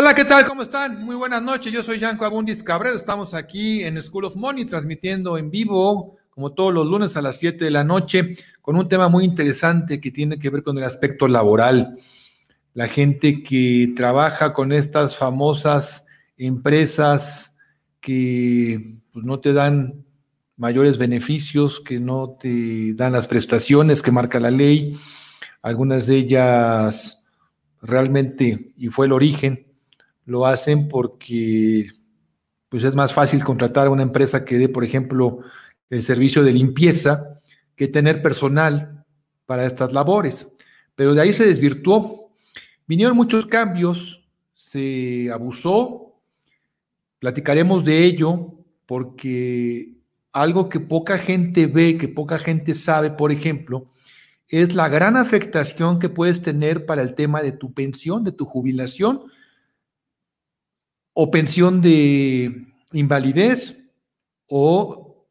Hola, ¿qué tal? ¿Cómo están? Muy buenas noches. Yo soy Janco Abundis Cabrero. Estamos aquí en School of Money transmitiendo en vivo, como todos los lunes a las 7 de la noche, con un tema muy interesante que tiene que ver con el aspecto laboral. La gente que trabaja con estas famosas empresas que pues, no te dan mayores beneficios, que no te dan las prestaciones que marca la ley. Algunas de ellas realmente, y fue el origen, lo hacen porque pues es más fácil contratar a una empresa que dé, por ejemplo, el servicio de limpieza que tener personal para estas labores. Pero de ahí se desvirtuó. Vinieron muchos cambios, se abusó, platicaremos de ello porque algo que poca gente ve, que poca gente sabe, por ejemplo, es la gran afectación que puedes tener para el tema de tu pensión, de tu jubilación, o pensión de invalidez o,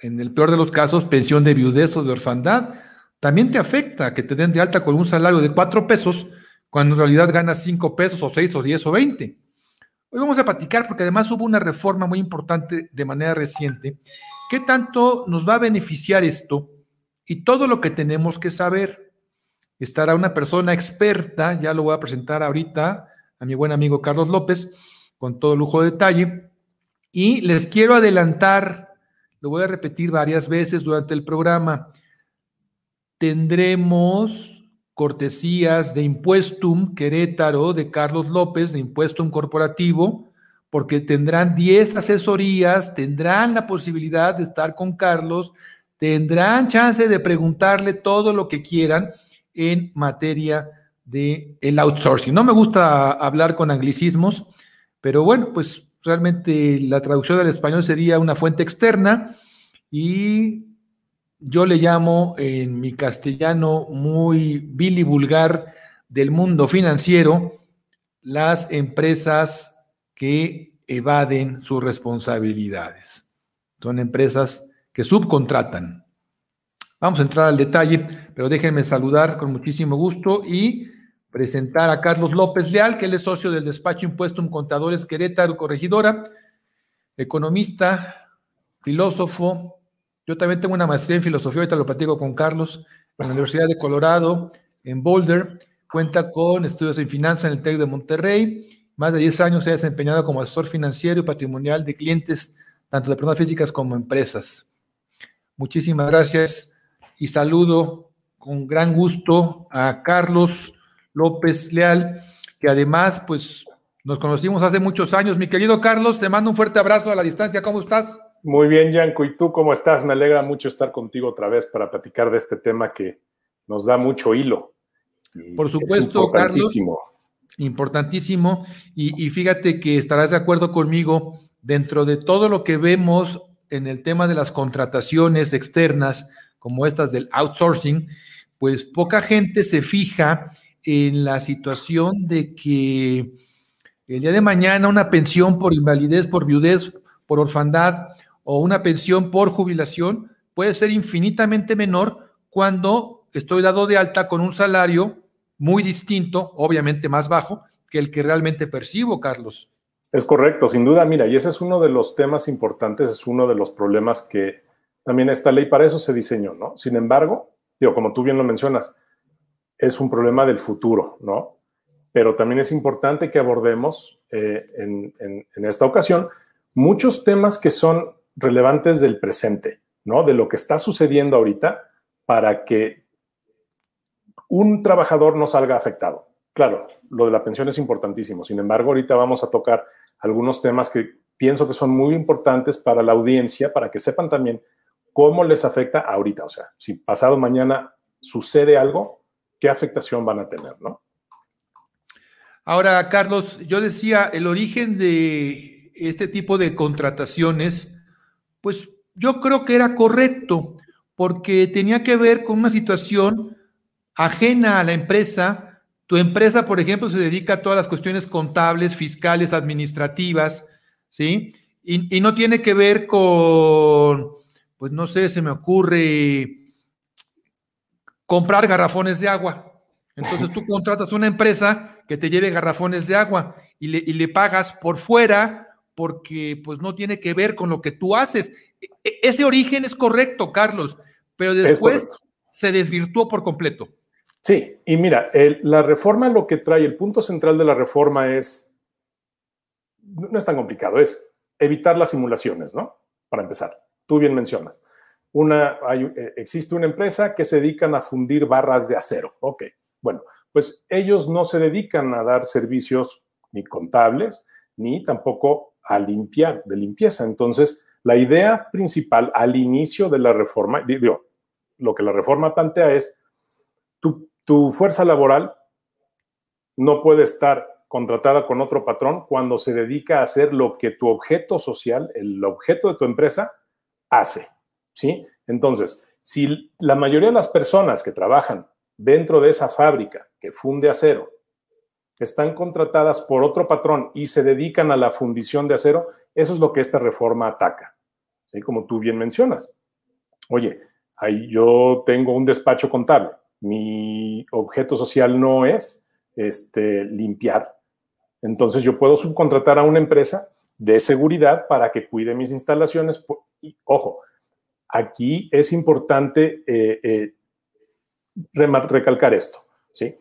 en el peor de los casos, pensión de viudez o de orfandad, también te afecta que te den de alta con un salario de cuatro pesos cuando en realidad ganas cinco pesos o seis o diez o veinte. Hoy vamos a platicar porque además hubo una reforma muy importante de manera reciente. ¿Qué tanto nos va a beneficiar esto? Y todo lo que tenemos que saber. Estará una persona experta, ya lo voy a presentar ahorita a mi buen amigo Carlos López, con todo lujo de detalle. Y les quiero adelantar, lo voy a repetir varias veces durante el programa, tendremos cortesías de Impuestum Querétaro de Carlos López, de Impuestum Corporativo, porque tendrán 10 asesorías, tendrán la posibilidad de estar con Carlos, tendrán chance de preguntarle todo lo que quieran en materia de el outsourcing. No me gusta hablar con anglicismos, pero bueno, pues realmente la traducción del español sería una fuente externa y yo le llamo en mi castellano muy vil y vulgar del mundo financiero las empresas que evaden sus responsabilidades. Son empresas que subcontratan. Vamos a entrar al detalle, pero déjenme saludar con muchísimo gusto y presentar a Carlos López Leal, que él es socio del despacho Impuestum Contadores Querétaro, corregidora, economista, filósofo. Yo también tengo una maestría en filosofía, ahorita lo platico con Carlos, en la Universidad de Colorado, en Boulder. Cuenta con estudios en finanzas en el TEC de Monterrey. Más de 10 años se ha desempeñado como asesor financiero y patrimonial de clientes, tanto de personas físicas como empresas. Muchísimas gracias y saludo con gran gusto a Carlos López Leal, que además, pues, nos conocimos hace muchos años. Mi querido Carlos, te mando un fuerte abrazo a la distancia. ¿Cómo estás? Muy bien, Yanko. ¿Y tú cómo estás? Me alegra mucho estar contigo otra vez para platicar de este tema que nos da mucho hilo. Por supuesto, importantísimo. Carlos. Importantísimo. Y, y fíjate que estarás de acuerdo conmigo, dentro de todo lo que vemos en el tema de las contrataciones externas, como estas del outsourcing, pues poca gente se fija en la situación de que el día de mañana una pensión por invalidez, por viudez, por orfandad o una pensión por jubilación puede ser infinitamente menor cuando estoy dado de alta con un salario muy distinto, obviamente más bajo, que el que realmente percibo, Carlos. Es correcto, sin duda, mira, y ese es uno de los temas importantes, es uno de los problemas que también esta ley para eso se diseñó, ¿no? Sin embargo, digo, como tú bien lo mencionas, es un problema del futuro, ¿no? Pero también es importante que abordemos eh, en, en esta ocasión muchos temas que son relevantes del presente, ¿no? De lo que está sucediendo ahorita para que un trabajador no salga afectado. Claro, lo de la pensión es importantísimo. Sin embargo, ahorita vamos a tocar algunos temas que pienso que son muy importantes para la audiencia, para que sepan también cómo les afecta ahorita. O sea, si pasado mañana sucede algo, ¿qué afectación van a tener, no? Ahora, Carlos, yo decía, el origen de este tipo de contrataciones, pues yo creo que era correcto, porque tenía que ver con una situación ajena a la empresa, tu empresa, por ejemplo, se dedica a todas las cuestiones contables, fiscales, administrativas, ¿sí? Y, no tiene que ver con, pues no sé, se me ocurre comprar garrafones de agua. Entonces tú contratas una empresa que te lleve garrafones de agua y le, y le pagas por fuera porque pues no tiene que ver con lo que tú haces. E, e, ese origen es correcto, Carlos, pero después se desvirtuó por completo. Sí, y mira, la reforma lo que trae, el punto central de la reforma es, no es tan complicado, es evitar las simulaciones, ¿no? Para empezar, tú bien mencionas. Una, eh, existe una empresa que se dedican a fundir barras de acero. Ok, bueno, pues ellos no se dedican a dar servicios ni contables, ni tampoco a limpiar, de limpieza. Entonces, la idea principal al inicio de la reforma, digo, lo que la reforma plantea es tu, fuerza laboral no puede estar contratada con otro patrón cuando se dedica a hacer lo que tu objeto social, el objeto de tu empresa, hace. ¿Sí? Entonces, si la mayoría de las personas que trabajan dentro de esa fábrica que funde acero están contratadas por otro patrón y se dedican a la fundición de acero, eso es lo que esta reforma ataca. ¿Sí? Como tú bien mencionas. Oye, ahí yo tengo un despacho contable mi objeto social no es este, limpiar. Entonces yo puedo subcontratar a una empresa de seguridad para que cuide mis instalaciones. Y, ojo, aquí es importante eh, eh, recalcar esto. ¿sí?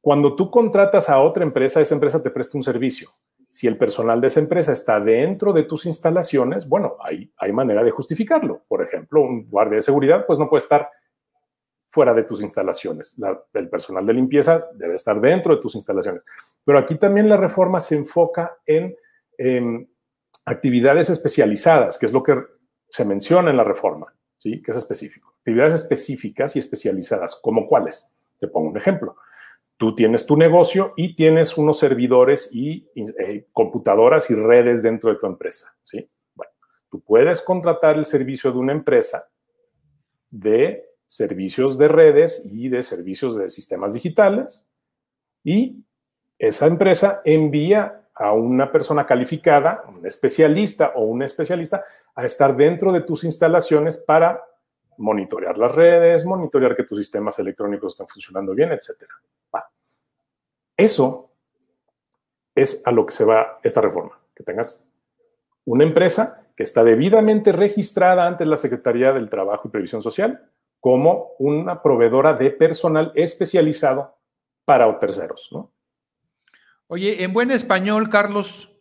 Cuando tú contratas a otra empresa, esa empresa te presta un servicio. Si el personal de esa empresa está dentro de tus instalaciones, bueno, hay, hay manera de justificarlo. Por ejemplo, un guardia de seguridad, pues no puede estar fuera de tus instalaciones. el personal de limpieza debe estar dentro de tus instalaciones. Pero aquí también la reforma se enfoca en actividades especializadas, que es lo que se menciona en la reforma, ¿sí? que es específico. Actividades específicas y especializadas, como cuáles. Te pongo un ejemplo. Tú tienes tu negocio y tienes unos servidores y eh, computadoras y redes dentro de tu empresa. ¿sí? Bueno, tú puedes contratar el servicio de una empresa de servicios de redes y de servicios de sistemas digitales. Y esa empresa envía a una persona calificada, un especialista o un especialista, a estar dentro de tus instalaciones para monitorear las redes, monitorear que tus sistemas electrónicos están funcionando bien, etc. Eso es a lo que se va esta reforma, que tengas una empresa que está debidamente registrada ante la Secretaría del Trabajo y Previsión Social, como una proveedora de personal especializado para terceros. ¿no? Oye, en buen español, Carlos,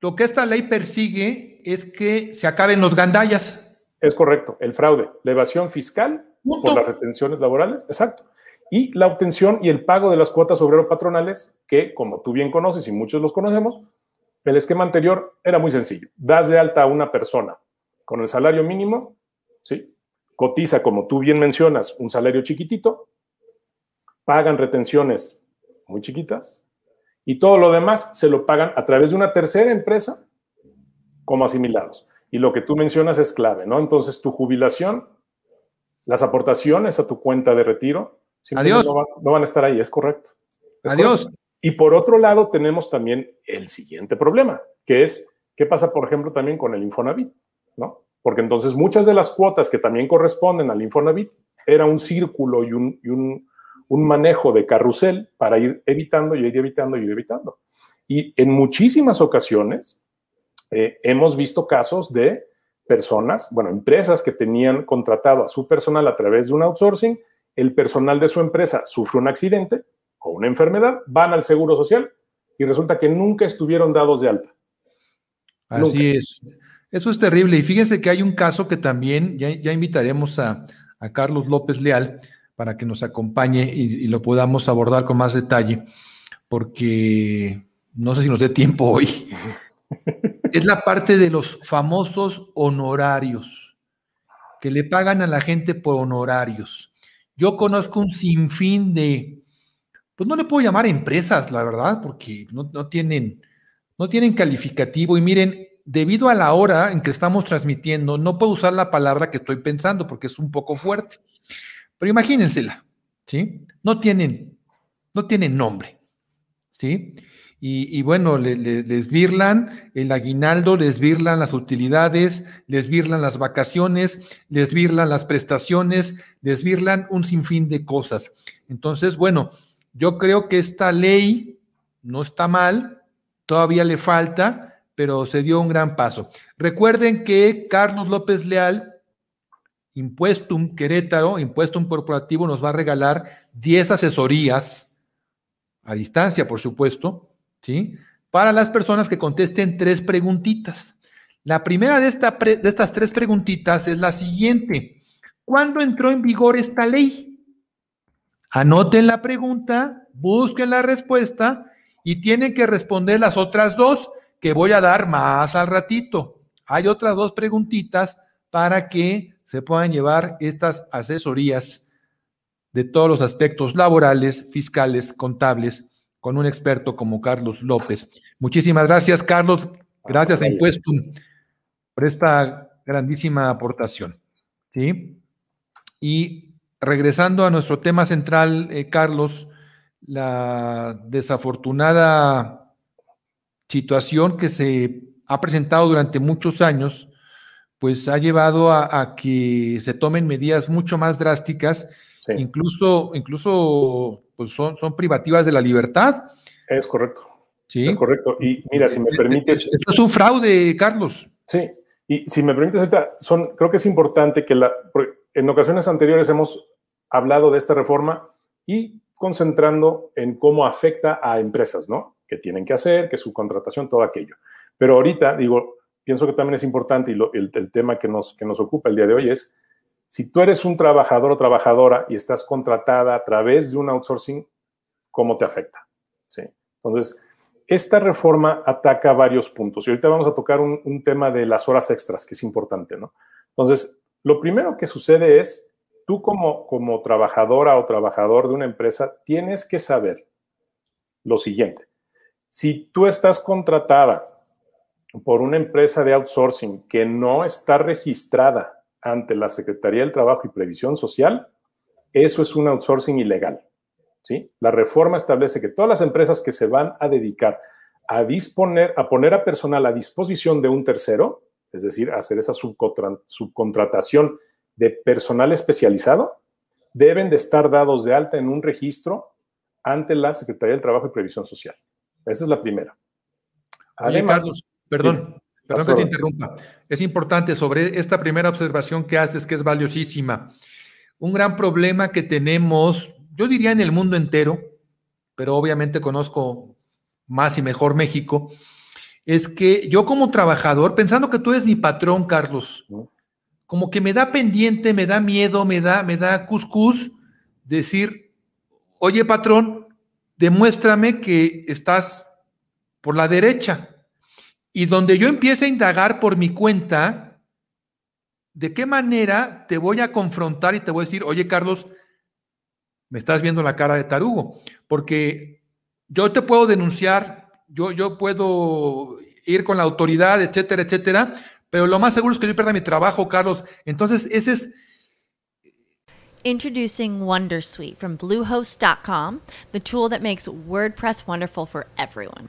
lo que esta ley persigue es que se acaben los gandallas. Es correcto, el fraude, la evasión fiscal por las retenciones laborales, exacto. Y la obtención y el pago de las cuotas obrero-patronales, que como tú bien conoces y muchos los conocemos, el esquema anterior era muy sencillo. Das de alta a una persona con el salario mínimo, ¿sí? cotiza, como tú bien mencionas, un salario chiquitito, pagan retenciones muy chiquitas y todo lo demás se lo pagan a través de una tercera empresa como asimilados. Y lo que tú mencionas es clave, ¿no? Entonces, tu jubilación, las aportaciones a tu cuenta de retiro, Adiós. No, van a estar ahí, es correcto. Adiós. Y por otro lado, tenemos también el siguiente problema, que es, ¿qué pasa, por ejemplo, también con el Infonavit? ¿No? Porque entonces muchas de las cuotas que también corresponden al Infonavit era un círculo y un, y un, un manejo de carrusel para ir evitando y ir evitando y ir evitando. Y en muchísimas ocasiones eh, hemos visto casos de personas, bueno, empresas que tenían contratado a su personal a través de un outsourcing, el personal de su empresa sufre un accidente o una enfermedad, van al Seguro Social y resulta que nunca estuvieron dados de alta. Así es. Eso es terrible. Y fíjense que hay un caso que también ya, ya invitaremos a, a Carlos López Leal, para que nos acompañe y, lo podamos abordar con más detalle, porque no sé si nos dé tiempo hoy. es la parte de los famosos honorarios, que le pagan a la gente por honorarios. Yo conozco un sinfín de, pues no le puedo llamar empresas, la verdad, porque no, no tienen, no tienen calificativo. Y miren, debido a la hora en que estamos transmitiendo, no puedo usar la palabra que estoy pensando porque es un poco fuerte. Pero imagínensela, ¿sí? No tienen, no tienen nombre, ¿sí? Y, bueno, les virlan el aguinaldo, les virlan las utilidades, les virlan las vacaciones, les virlan las prestaciones, les virlan un sinfín de cosas. Entonces, bueno, yo creo que esta ley no está mal, todavía le falta, pero se dio un gran paso. Recuerden que Carlos López Leal Impuestum Querétaro, Impuestum Corporativo, nos va a regalar 10 asesorías a distancia, por supuesto, ¿sí? Para las personas que contesten tres preguntitas. La primera de, de estas tres preguntitas es la siguiente. ¿Cuándo entró en vigor esta ley? Anoten la pregunta, busquen la respuesta y tienen que responder las otras dos que voy a dar más al ratito. Hay otras dos preguntitas para que se puedan llevar estas asesorías de todos los aspectos laborales, fiscales, contables, con un experto como Carlos López. Muchísimas gracias, Carlos. Gracias a Impuestum por esta grandísima aportación. ¿Sí? Y regresando a nuestro tema central, eh, Carlos, la desafortunada situación que se ha presentado durante muchos años pues ha llevado a, que se tomen medidas mucho más drásticas, incluso, incluso pues son, son privativas de la libertad. Es correcto. Sí. Es correcto. Y mira, si me permites. Esto es un fraude, Carlos. Sí. Y si me permites, son, creo que es importante que la, en ocasiones anteriores hemos hablado de esta reforma y concentrando en cómo afecta a empresas, ¿no? Que tienen que hacer, que su contratación, todo aquello. Pero ahorita, digo, pienso que también es importante y el, tema que nos, que nos ocupa el día de hoy es, si tú eres un trabajador o trabajadora y estás contratada a través de un outsourcing, ¿cómo te afecta? ¿Sí? Entonces, esta reforma ataca varios puntos y ahorita vamos a tocar un, un tema de las horas extras, que es importante, ¿no? Entonces, lo primero que sucede es, tú como, como trabajadora o trabajador de una empresa, tienes que saber lo siguiente. Si tú estás contratada por una empresa de outsourcing que no está registrada ante la Secretaría del Trabajo y Previsión Social, eso es un outsourcing ilegal. ¿sí? La reforma establece que todas las empresas que se van a dedicar a disponer, a poner a personal a disposición de un tercero, es decir, hacer esa subcontratación de personal especializado, deben de estar dados de alta en un registro ante la Secretaría del Trabajo y Previsión Social. Esa es la primera. Además, Perdón, perdón que te interrumpa. Es importante sobre esta primera observación que haces, que es valiosísima. Un gran problema que tenemos, yo diría en el mundo entero, pero obviamente conozco más y mejor México, es que yo como trabajador, pensando que tú eres mi patrón, Carlos, como que me da pendiente, me da miedo, me da, me da cuscús decir, oye patrón, demuéstrame que estás por la derecha. Y donde yo empiece a indagar por mi cuenta, ¿de qué manera te voy a confrontar y te voy a decir, oye Carlos, me estás viendo la cara de tarugo? Porque yo te puedo denunciar, yo, yo puedo ir con la autoridad, etcétera, etcétera, pero lo más seguro es que yo pierda mi trabajo, Carlos. Entonces, ese es... Introducing Wondersuite from Bluehost.com, the tool that makes WordPress wonderful for everyone.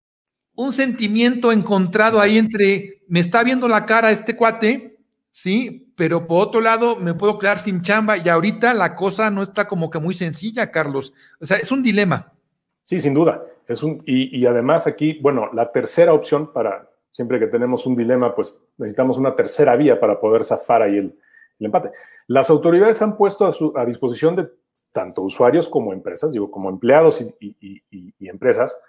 Un sentimiento encontrado ahí entre, me está viendo la cara este cuate, sí, pero por otro lado me puedo quedar sin chamba y ahorita la cosa no está como que muy sencilla, Carlos. O sea, es un dilema. Sí, sin duda. Es un, y, además aquí, bueno, la tercera opción para, siempre que tenemos un dilema, pues necesitamos una tercera vía para poder zafar ahí el, empate. Las autoridades han puesto a, su, a, disposición de tanto usuarios como empresas, digo, como empleados y, y empresas,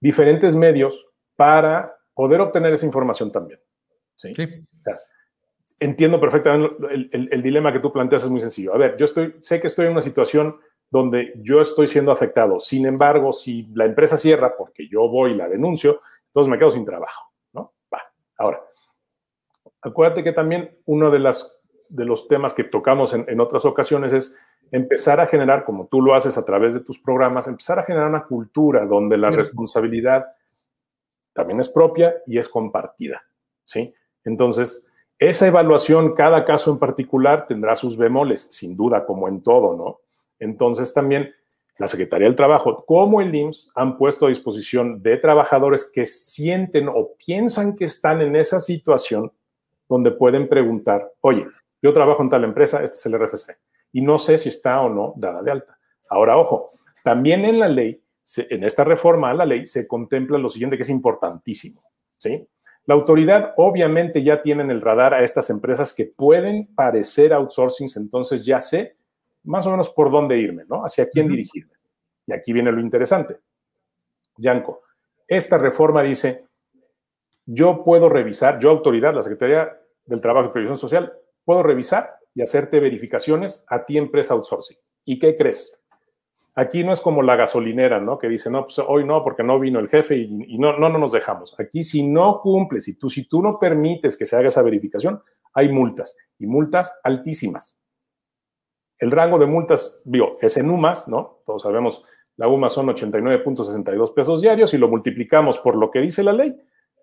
diferentes medios para poder obtener esa información también. Sí. entiendo perfectamente el, dilema que tú planteas es muy sencillo. A ver, yo estoy, sé que estoy en una situación donde yo estoy siendo afectado. Sin embargo, si la empresa cierra porque yo voy y la denuncio, entonces me quedo sin trabajo, ¿no? Va. Ahora, acuérdate que también uno de, las, de los temas que tocamos en, en otras ocasiones es empezar a generar, como tú lo haces a través de tus programas, empezar a generar una cultura donde la responsabilidad también es propia y es compartida, ¿sí? Entonces, esa evaluación, cada caso en particular, tendrá sus bemoles, sin duda, como en todo, ¿no? Entonces, también la Secretaría del Trabajo, como el IMSS, han puesto a disposición de trabajadores que sienten o piensan que están en esa situación donde pueden preguntar, oye, yo trabajo en tal empresa, este es el RFC y no sé si está o no dada de alta. Ahora, ojo, también en la ley, en esta reforma a la ley, se contempla lo siguiente que es importantísimo, ¿sí? La autoridad obviamente ya tiene en el radar a estas empresas que pueden parecer outsourcings, entonces ya sé más o menos por dónde irme, ¿no? Hacia quién dirigirme. Y aquí viene lo interesante. Yanko, esta reforma dice, yo puedo revisar, yo autoridad, la Secretaría del Trabajo y Previsión Social, puedo revisar y hacerte verificaciones a ti empresa outsourcing. ¿Y qué crees? Aquí no es como la gasolinera, ¿no? Que dice, no, pues hoy no, porque no vino el jefe y, no, no, no nos dejamos. Aquí si no cumples, si tú, si tú no permites que se haga esa verificación, hay multas y multas altísimas. El rango de multas, digo, es en UMAS, ¿no? Todos sabemos, la UMAS son 89.62 pesos diarios y lo multiplicamos por lo que dice la ley.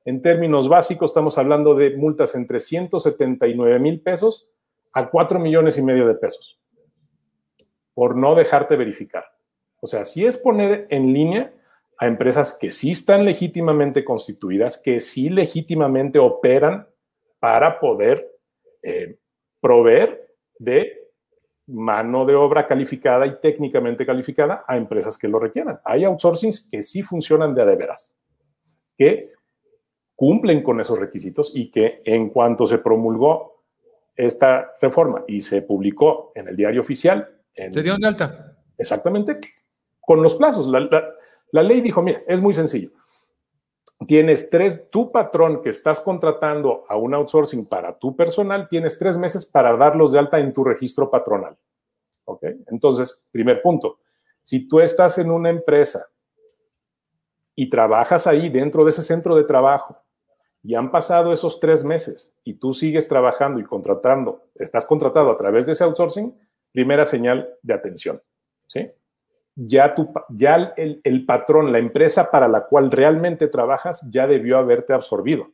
En términos básicos, estamos hablando de multas entre 179 mil pesos a 4 millones y medio de pesos por no dejarte verificar. O sea, si es poner en línea a empresas que sí están legítimamente constituidas, que sí legítimamente operan para poder eh, proveer de mano de obra calificada y técnicamente calificada a empresas que lo requieran. Hay outsourcings que sí funcionan de a de veras, que cumplen con esos requisitos y que en cuanto se promulgó esta reforma y se publicó en el diario oficial. En, ¿Se dio de alta? Exactamente, con los plazos. la ley dijo, mira, es muy sencillo tienes tres, tu patrón que estás contratando a un outsourcing para tu personal, tienes tres meses para darlos de alta en tu registro patronal. ¿Ok? Entonces, primer punto, si tú estás en una empresa y trabajas ahí dentro de ese centro de trabajo y han pasado esos tres meses y tú sigues trabajando y contratando, estás contratado a través de ese outsourcing, primera señal de atención. ¿Sí? ya, tu, ya el, el, patrón, la empresa para la cual realmente trabajas, ya debió haberte absorbido.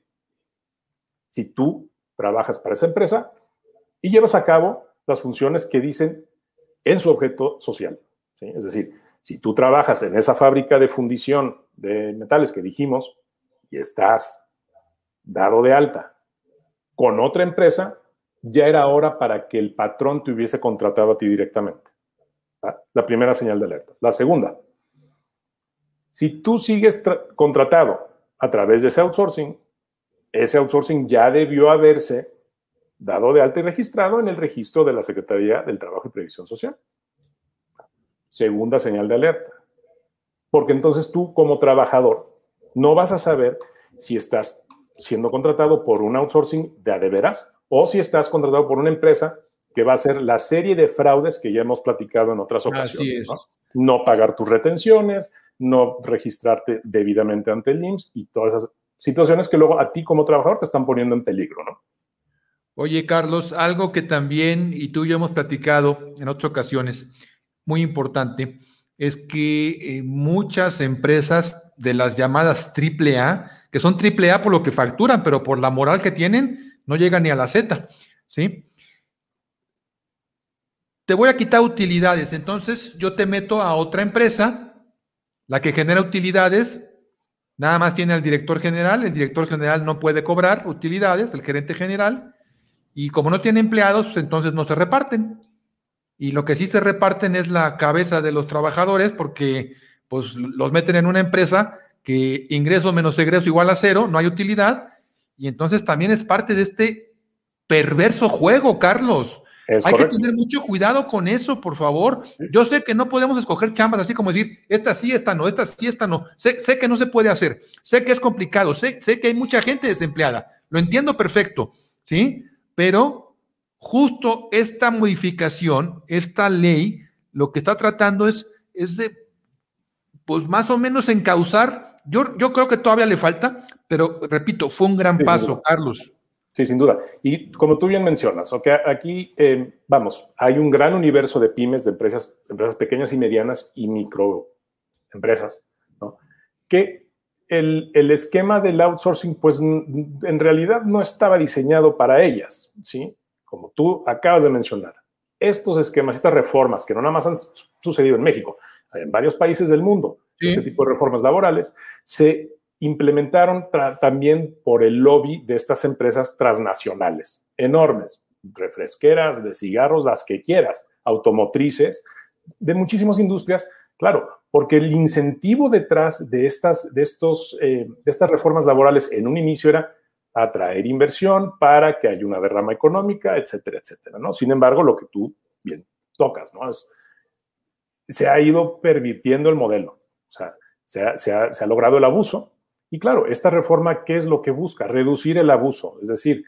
Si tú trabajas para esa empresa y llevas a cabo las funciones que dicen en su objeto social. Es decir, si tú trabajas en esa fábrica de fundición de metales que dijimos y estás dado de alta con otra empresa, ya era hora para que el patrón te hubiese contratado a ti directamente. La primera señal de alerta. La segunda, si tú sigues contratado a través de ese outsourcing, ese outsourcing ya debió haberse dado de alta y registrado en el registro de la Secretaría del Trabajo y Previsión Social. Segunda señal de alerta. Porque entonces tú como trabajador no vas a saber si estás siendo contratado por un outsourcing de a de veras o si estás contratado por una empresa que va a ser la serie de fraudes que ya hemos platicado en otras ocasiones. ¿no? ¿no? pagar tus retenciones, no registrarte debidamente ante el IMSS y todas esas situaciones que luego a ti como trabajador te están poniendo en peligro, ¿no? Oye, Carlos, algo que también, y tú y yo hemos platicado en otras ocasiones, muy importante, es que eh, muchas empresas de las llamadas AAA, que son AAA por lo que facturan, pero por la moral que tienen, no llegan ni a la Z, ¿sí? te voy a quitar utilidades, entonces yo te meto a otra empresa, la que genera utilidades, nada más tiene al director general, el director general no puede cobrar utilidades, el gerente general, y como no tiene empleados, pues entonces no se reparten. Y lo que sí se reparten es la cabeza de los trabajadores, porque pues los meten en una empresa que ingreso menos egreso igual a cero, no hay utilidad, y entonces también es parte de este perverso juego, Carlos. Hay que tener mucho cuidado con eso, por favor. Yo sé que no podemos escoger chambas así como decir, esta sí, esta no, esta sí, esta no. Sé, que no se puede hacer, sé que es complicado, sé, sé que hay mucha gente desempleada, lo entiendo perfecto, ¿sí? Pero justo esta modificación, esta ley, lo que está tratando es, es de, pues más o menos encauzar, yo, yo creo que todavía le falta, pero repito, fue un gran paso, Carlos. Sí, sin duda. Y como tú bien mencionas, okay, aquí, eh, vamos, hay un gran universo de pymes, de empresas, empresas pequeñas y medianas y microempresas, ¿no? Que el, el, esquema del outsourcing, pues en realidad no estaba diseñado para ellas, ¿sí? Como tú acabas de mencionar. Estos esquemas, estas reformas, que no nada más han sucedido en México, en varios países del mundo, este tipo de reformas laborales, se implementaron también por el lobby de estas empresas transnacionales, enormes, refresqueras, de cigarros, las que quieras, automotrices, de muchísimas industrias, claro, porque el incentivo detrás de estas, de estos, eh, de estas reformas laborales en un inicio era atraer inversión para que haya una derrama económica, etcétera, etcétera, ¿no? Sin embargo, lo que tú bien tocas, ¿no? Es, se ha ido pervirtiendo el modelo, o sea, se ha, se ha, se ha logrado el abuso, y claro, esta reforma, ¿qué es lo que busca? Reducir el abuso. Es decir,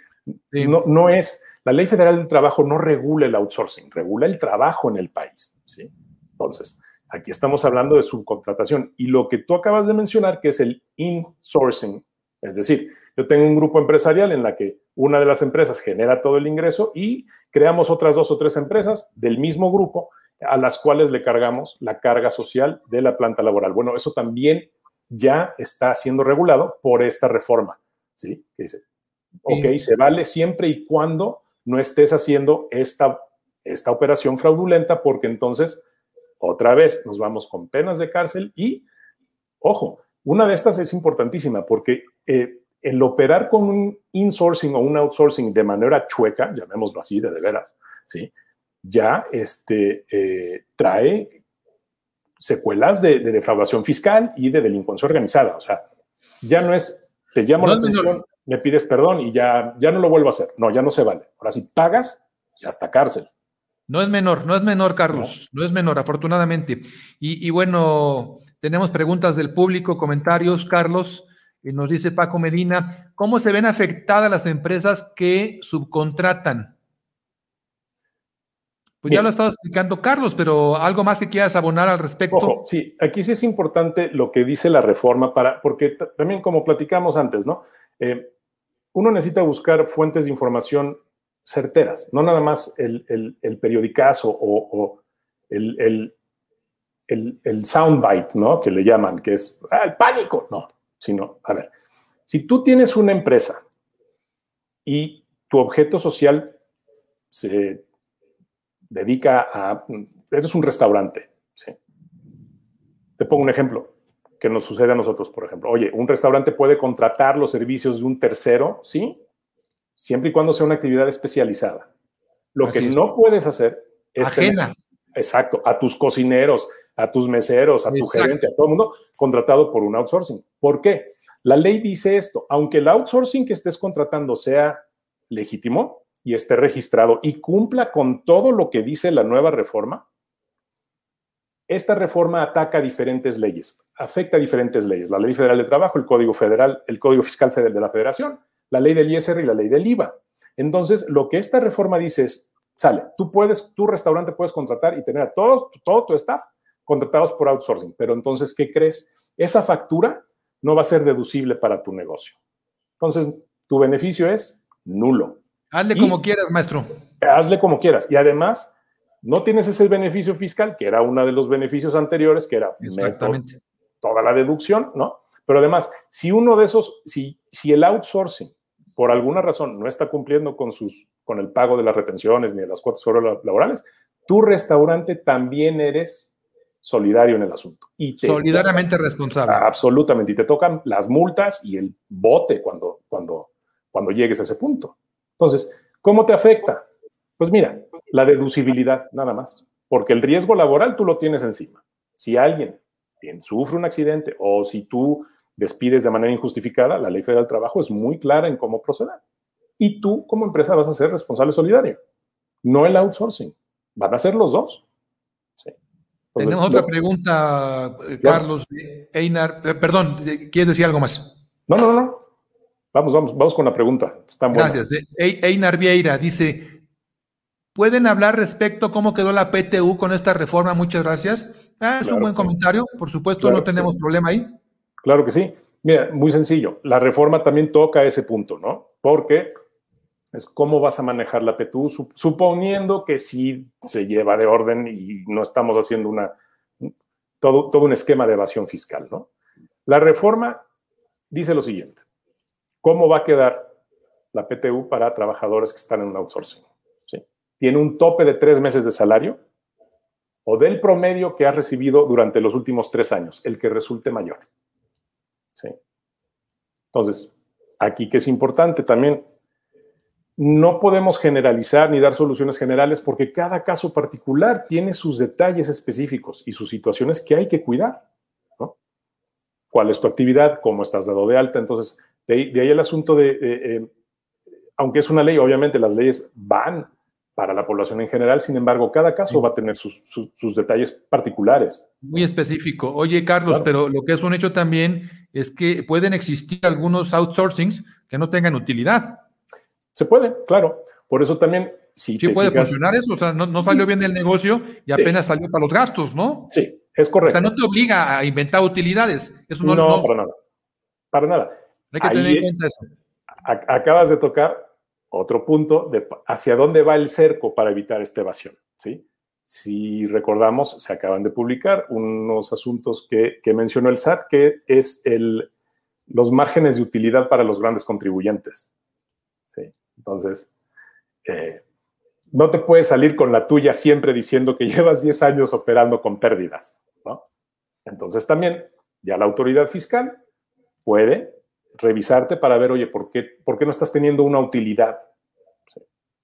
no, no, es, la ley federal del trabajo no regula el outsourcing, regula el trabajo en el país. ¿sí? Entonces, aquí estamos hablando de subcontratación. Y lo que tú acabas de mencionar, que es el insourcing, es decir, yo tengo un grupo empresarial en la que una de las empresas genera todo el ingreso y creamos otras dos o tres empresas del mismo grupo a las cuales le cargamos la carga social de la planta laboral. Bueno, eso también ya está siendo regulado por esta reforma, ¿sí? Que dice, ok, se vale siempre y cuando no estés haciendo esta, esta operación fraudulenta porque entonces otra vez nos vamos con penas de cárcel y, ojo, una de estas es importantísima porque eh, el operar con un insourcing o un outsourcing de manera chueca, llamémoslo así, de, de veras, ¿sí? Ya este, eh, trae secuelas de, defraudación fiscal y de delincuencia organizada. O sea, ya no es, te llamo la atención, me pides perdón y ya, ya no lo vuelvo a hacer. No, ya no se vale. Ahora, si pagas, ya está cárcel. No es menor, no es menor, Carlos, no, es menor, afortunadamente. Y, y, bueno, tenemos preguntas del público, comentarios, Carlos. Y nos dice Paco Medina, ¿cómo se ven afectadas las empresas que subcontratan? Pues ya lo ha estado explicando Carlos, pero algo más que quieras abonar al respecto. sí, aquí sí es importante lo que dice la reforma para, porque también como platicamos antes, ¿no? Eh, uno necesita buscar fuentes de información certeras, no nada más el, el, periodicazo o, el, el, soundbite, ¿no? Que le llaman, que es ah, el pánico, no, sino, a ver, si tú tienes una empresa y tu objeto social se dedica a, eres un restaurante, ¿sí? Te pongo un ejemplo que nos sucede a nosotros, por ejemplo. Oye, un restaurante puede contratar los servicios de un tercero, ¿sí? Siempre y cuando sea una actividad especializada. Lo que no puedes hacer es... Ajena. exacto, a tus cocineros, a tus meseros, a tu gerente, a todo el mundo contratado por un outsourcing. ¿Por qué? La ley dice esto, aunque el outsourcing que estés contratando sea legítimo, y esté registrado y cumpla con todo lo que dice la nueva reforma, esta reforma ataca diferentes leyes, afecta diferentes leyes, la Ley Federal de Trabajo, el Código Federal, el Código Fiscal Federal de la Federación, la ley del ISR y la ley del IVA. Entonces, lo que esta reforma dice es, sale, tú puedes, tu restaurante puedes contratar y tener a todos, todo tu staff contratados por outsourcing, pero entonces, ¿qué crees? Esa factura no va a ser deducible para tu negocio. Entonces, tu beneficio es nulo. Hazle como quieras, maestro. Hazle como quieras. Y además, no tienes ese beneficio fiscal, que era uno de los beneficios anteriores, que era Exactamente. toda la deducción, ¿no? Pero además, si uno de esos, si, si el outsourcing, por alguna razón, no está cumpliendo con, sus, con el pago de las retenciones ni de las cuotas laborales, tu restaurante también eres solidario en el asunto. Y Solidariamente responsable. Absolutamente. Y te tocan las multas y el bote cuando, cuando, cuando llegues a ese punto. Entonces, ¿cómo te afecta? Pues mira, la deducibilidad, nada más, porque el riesgo laboral tú lo tienes encima. Si alguien sufre un accidente o si tú despides de manera injustificada, la ley federal del trabajo es muy clara en cómo proceder. Y tú como empresa vas a ser responsable solidario, no el outsourcing. Van a ser los dos. Tenemos otra pregunta, eh, Carlos. Einar, eh, perdón, ¿quieres decir algo más? No, no, no. Vamos, vamos, vamos con la pregunta. Gracias. Einar Vieira dice, ¿pueden hablar respecto a cómo quedó la PTU con esta reforma? Muchas gracias. Ah, es un buen comentario. Por supuesto, no tenemos problema ahí. Claro que sí. Mira, muy sencillo. La reforma también toca ese punto, ¿no? Porque es cómo vas a manejar la PTU, suponiendo que sí se lleva de orden y no estamos haciendo una, todo, todo un esquema de evasión fiscal, ¿no? La reforma dice lo siguiente. ¿Cómo va a quedar la PTU para trabajadores que están en un outsourcing? Tiene un tope de tres meses de salario o del promedio que has recibido durante los últimos tres años, el que resulte mayor. ¿Sí? Entonces, aquí que es importante también, no podemos generalizar ni dar soluciones generales porque cada caso particular tiene sus detalles específicos y sus situaciones que hay que cuidar. ¿Cuál es tu actividad? ¿Cómo estás dado de alta? Entonces, de ahí, el asunto de, eh, aunque es una ley, obviamente las leyes van para la población en general, sin embargo, cada caso va a tener sus, detalles particulares. Muy específico. Oye, Carlos, pero lo que es un hecho también es que pueden existir algunos outsourcings que no tengan utilidad. Se puede, claro. Por eso también, si sí puede funcionar eso, o sea, no, salió bien el negocio y apenas salió para los gastos, ¿no? Sí, es correcto. O sea, no te obliga a inventar utilidades. Eso no, no, para nada. Para nada. Hay que tener en cuenta eso. Acabas de tocar otro punto de hacia dónde va el cerco para evitar esta evasión. ¿sí? Si recordamos, se acaban de publicar unos asuntos que, mencionó el SAT, que es el, los márgenes de utilidad para los grandes contribuyentes. ¿sí? Entonces, eh, no te puedes salir con la tuya siempre diciendo que llevas 10 años operando con pérdidas, ¿no? Entonces también ya la autoridad fiscal puede revisarte para ver, oye, ¿por qué, por qué no estás teniendo una utilidad?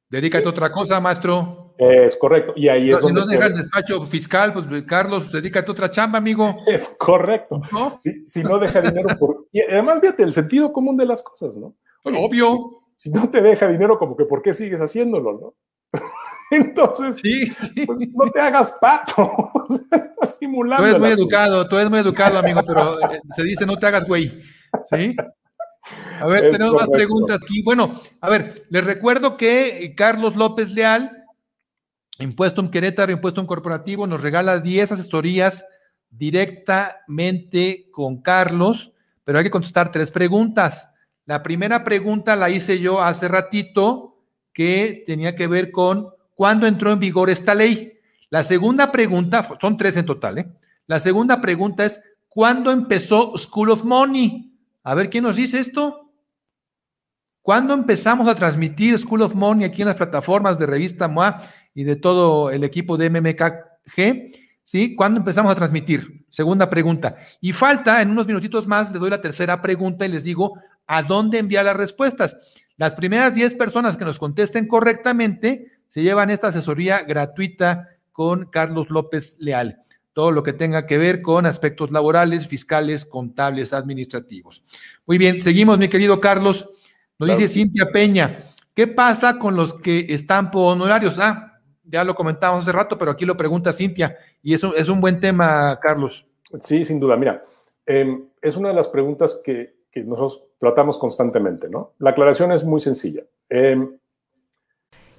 Dedícate a otra cosa, maestro. Es correcto. Y ahí es si no dejas el despacho fiscal, pues Carlos, dedícate a otra chamba, amigo. Es correcto. Si, no deja dinero por. Y además, fíjate, el sentido común de las cosas, ¿no? Obvio. Si, no te deja dinero, como que ¿por qué sigues haciéndolo, no? Entonces, sí, Pues no te hagas pato. Estás simulando. Tú eres muy educado, tú eres muy educado, amigo, pero eh, se dice no te hagas güey. ¿Sí? A ver, tenemos más preguntas aquí. Bueno, a ver, les recuerdo que Carlos López Leal, Impuesto en Querétaro, Impuesto en Corporativo, nos regala 10 asesorías directamente con Carlos, pero hay que contestar tres preguntas. La primera pregunta la hice yo hace ratito, que tenía que ver con cuándo entró en vigor esta ley. La segunda pregunta, son tres en total, ¿eh? La segunda pregunta es, ¿cuándo empezó School of Money? A ver, ¿quién nos dice esto? ¿Cuándo empezamos a transmitir School of Money aquí en las plataformas de Revista MOA y de todo el equipo de MMKG? ¿Sí? ¿Cuándo empezamos a transmitir? Segunda pregunta. Y falta, en unos minutitos más, les doy la tercera pregunta y les digo a dónde enviar las respuestas. Las primeras 10 personas que nos contesten correctamente se llevan esta asesoría gratuita con Carlos López Leal todo lo que tenga que ver con aspectos laborales, fiscales, contables, administrativos. Muy bien, seguimos, mi querido Carlos. Nos dice Cintia Peña, ¿qué pasa con los que están por honorarios? Ah, ya lo comentamos hace rato, pero aquí lo pregunta Cintia, y eso es un buen tema, Carlos. Sí, sin duda. Mira, em, es una de las preguntas que, que, nosotros tratamos constantemente, ¿no? La aclaración es muy sencilla. Eh,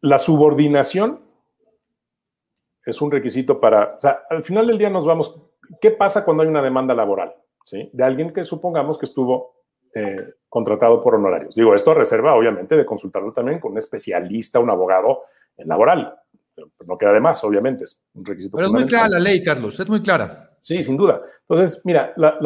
La subordinación es un requisito para, o sea, al final del día nos vamos, ¿qué pasa cuando hay una demanda laboral? ¿sí? De alguien que supongamos que estuvo eh, contratado por honorarios. Digo, esto reserva, obviamente, de consultarlo también con un especialista, un abogado en laboral. No queda de más, obviamente, es un requisito. Pero es muy clara la ley, Carlos, es muy clara. Sí, sin duda. Entonces, mira, la,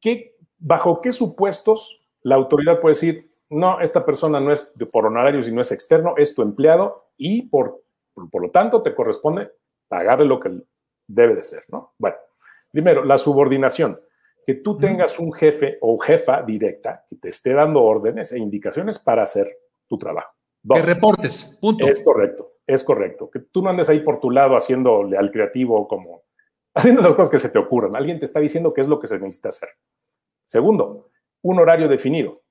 ¿qué, ¿bajo qué supuestos la autoridad puede decir, no, esta persona no es de, por honorarios y no es externo, es tu empleado y por, por, lo tanto te corresponde pagarle lo que debe de ser, ¿no? Bueno, primero, la subordinación. Que tú tengas un jefe o jefa directa que te esté dando órdenes e indicaciones para hacer tu trabajo. que reportes, punto. Es correcto, es correcto. Que tú no andes ahí por tu lado haciéndole al creativo como haciendo las cosas que se te ocurran. Alguien te está diciendo qué es lo que se necesita hacer. Segundo, un horario definido.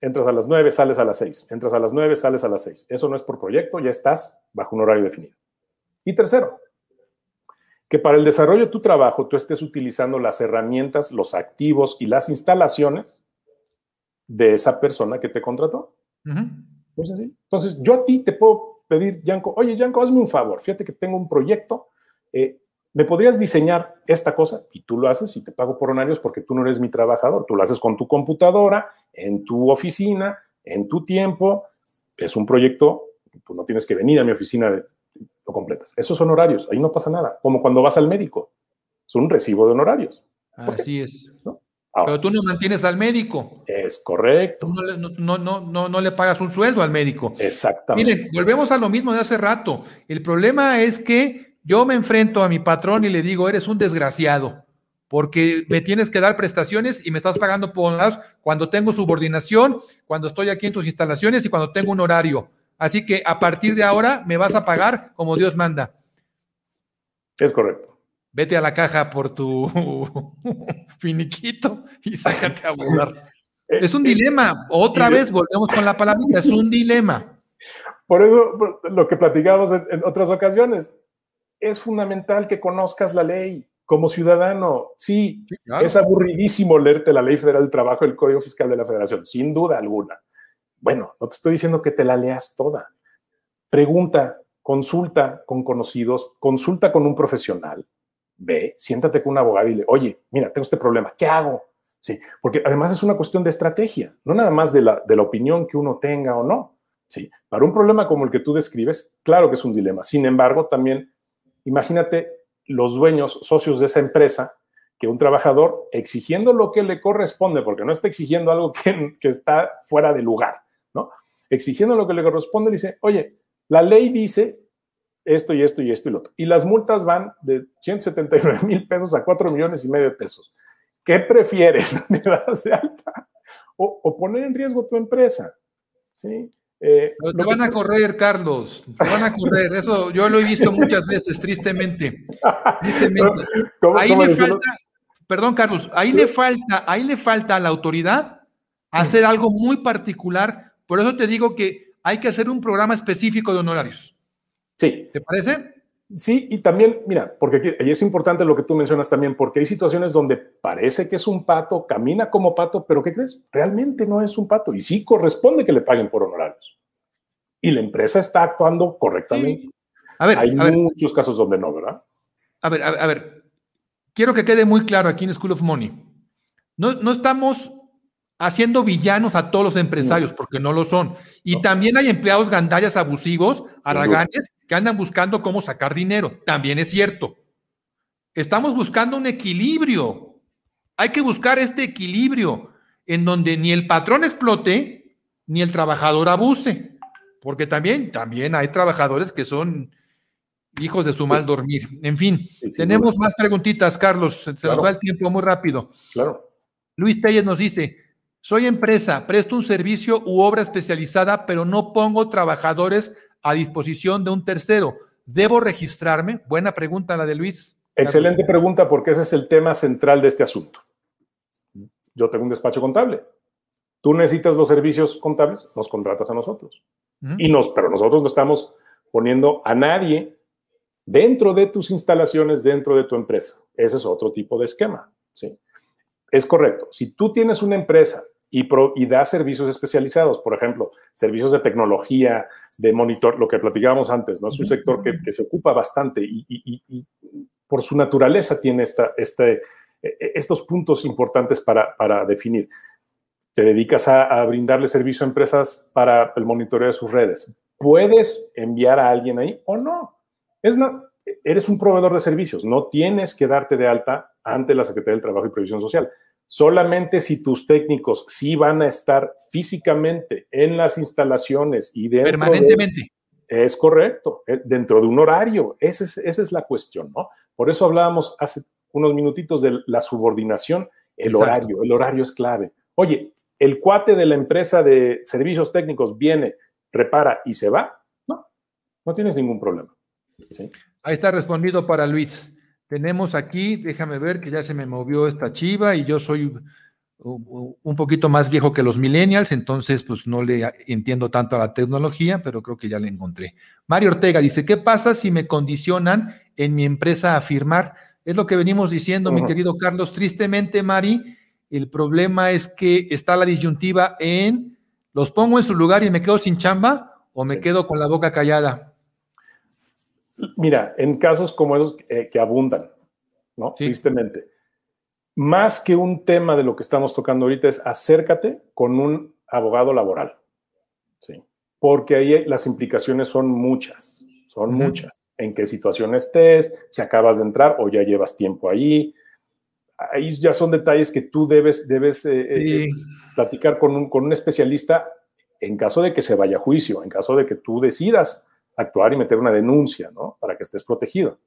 Entras a las 9, sales a las 6. Entras a las 9, sales a las 6. Eso no es por proyecto, ya estás bajo un horario definido. Y tercero, que para el desarrollo de tu trabajo tú estés utilizando las herramientas, los activos y las instalaciones de esa persona que te contrató. Entonces, yo a ti te puedo pedir, Yanko, oye, Yanko, hazme un favor, fíjate que tengo un proyecto, eh, ¿me podrías diseñar esta cosa? Y tú lo haces y te pago por horarios porque tú no eres mi trabajador, tú lo haces con tu computadora, en tu oficina, en tu tiempo, es un proyecto, tú no tienes que venir a mi oficina, lo completas. Esos son horarios, ahí no pasa nada, como cuando vas al médico, es un recibo de honorarios. Así es. ¿No? Pero tú no mantienes al médico. Es correcto. no, no, no, no, no le pagas un sueldo al médico. Exactamente. Miren, volvemos a lo mismo de hace rato. El problema es que yo me enfrento a mi patrón y le digo, eres un desgraciado, porque me tienes que dar prestaciones y me estás pagando por cuando tengo subordinación, cuando estoy aquí en tus instalaciones y cuando tengo un horario. Así que a partir de ahora me vas a pagar como Dios manda. Es correcto vete a la caja por tu finiquito y sácate a volar. Eh, es un eh, dilema. Otra vez volvemos con la palabra, es un dilema. Por eso, lo que platicamos en, otras ocasiones, es fundamental que conozcas la ley como ciudadano. Sí, es aburridísimo leerte la Ley Federal del Trabajo el Código Fiscal de la Federación, sin duda alguna. Bueno, no te estoy diciendo que te la leas toda. Pregunta, consulta con conocidos, consulta con un profesional ve, siéntate con un abogado y le, oye, mira, tengo este problema, ¿qué hago? Sí, porque además es una cuestión de estrategia, no nada más de la, de la opinión que uno tenga o no. Sí, para un problema como el que tú describes, claro que es un dilema. Sin embargo, también imagínate los dueños, socios de esa empresa, que un trabajador exigiendo lo que le corresponde, porque no está exigiendo algo que, está fuera de lugar, ¿no? Exigiendo lo que le corresponde, dice, oye, la ley dice esto y esto y esto y lo otro. Y las multas van de 179 mil pesos a 4 millones y medio de pesos. ¿Qué prefieres? ¿Me das de alta? O, poner en riesgo tu empresa. ¿Sí? Eh, te van a correr, Carlos. Te van a correr. Eso yo lo he visto muchas veces, tristemente. tristemente. ahí le falta, perdón, Carlos, ahí le falta, ahí le falta a la autoridad hacer algo muy particular. Por eso te digo que hay que hacer un programa específico de honorarios. Sí. ¿Te parece? Sí, y también, mira, porque aquí, es importante lo que tú mencionas también, porque hay situaciones donde parece que es un pato, camina como pato, pero ¿qué crees? Realmente no es un pato y sí corresponde que le paguen por honorarios. Y la empresa está actuando correctamente. A ver, hay muchos casos donde no, ¿verdad? A ver, a ver, quiero que quede muy claro aquí en School of Money. No, no estamos haciendo villanos a todos los empresarios, porque no lo son. Y también hay empleados gandallas abusivos, araganes, que andan buscando cómo sacar dinero. También es cierto. Estamos buscando un equilibrio. Hay que buscar este equilibrio en donde ni el patrón explote, ni el trabajador abuse. Porque también, también hay trabajadores que son hijos de su mal dormir. En fin, tenemos más preguntitas, Carlos. Se nos va el tiempo muy rápido. Claro. Luis Telles nos dice, soy empresa, presto un servicio u obra especializada, pero no pongo trabajadores a disposición de un tercero. ¿Debo registrarme? Buena pregunta la de Luis. Excelente pregunta porque ese es el tema central de este asunto. Yo tengo un despacho contable. Tú necesitas los servicios contables, nos contratas a nosotros. y nos, pero nosotros no estamos poniendo a nadie dentro de tus instalaciones, dentro de tu empresa. Ese es otro tipo de esquema. ¿sí? Es correcto. Si tú tienes una empresa y, da servicios especializados, por ejemplo, servicios de tecnología, de monitor, lo que platicábamos antes, ¿no? Es un sector que, se ocupa bastante y, por su naturaleza tiene esta, este, e, e, estos puntos importantes para, definir. Te dedicas a, brindarle servicio a empresas para el monitoreo de sus redes. ¿Puedes enviar a alguien ahí o no? Es eres un proveedor de servicios, no tienes que darte de alta ante la Secretaría del Trabajo y Previsión Social. Solamente si tus técnicos sí van a estar físicamente en las instalaciones y dentro Permanentemente. es correcto, eh, dentro de un horario. Esa es, esa es la cuestión, ¿no? Por eso hablábamos hace unos minutitos de la subordinación, el horario. El horario es clave. Oye, el cuate de la empresa de servicios técnicos viene, repara y se va. No, no tienes ningún problema. Ahí está respondido para Luis. Tenemos aquí, déjame ver que ya se me movió esta chiva y yo soy un poquito más viejo que los millennials, entonces pues no le entiendo tanto a la tecnología, pero creo que ya le encontré. Mario Ortega dice, ¿qué pasa si me condicionan en mi empresa a firmar? Es lo que venimos diciendo, mi querido Carlos. Tristemente, Mari, el problema es que está la disyuntiva en, ¿los pongo en su lugar y me quedo sin chamba o me quedo con la boca callada? Mira, en casos como esos eh, que abundan, ¿no? Tristemente más que un tema de lo que estamos tocando ahorita es acércate con un abogado laboral. Sí. Porque ahí las implicaciones son muchas, son muchas. En qué situación estés, si acabas de entrar o ya llevas tiempo ahí. Ahí ya son detalles que tú debes, debes eh, eh, platicar con un, con un especialista en caso de que se vaya a juicio, en caso de que tú decidas actuar y meter una denuncia, ¿no? Para que estés protegido.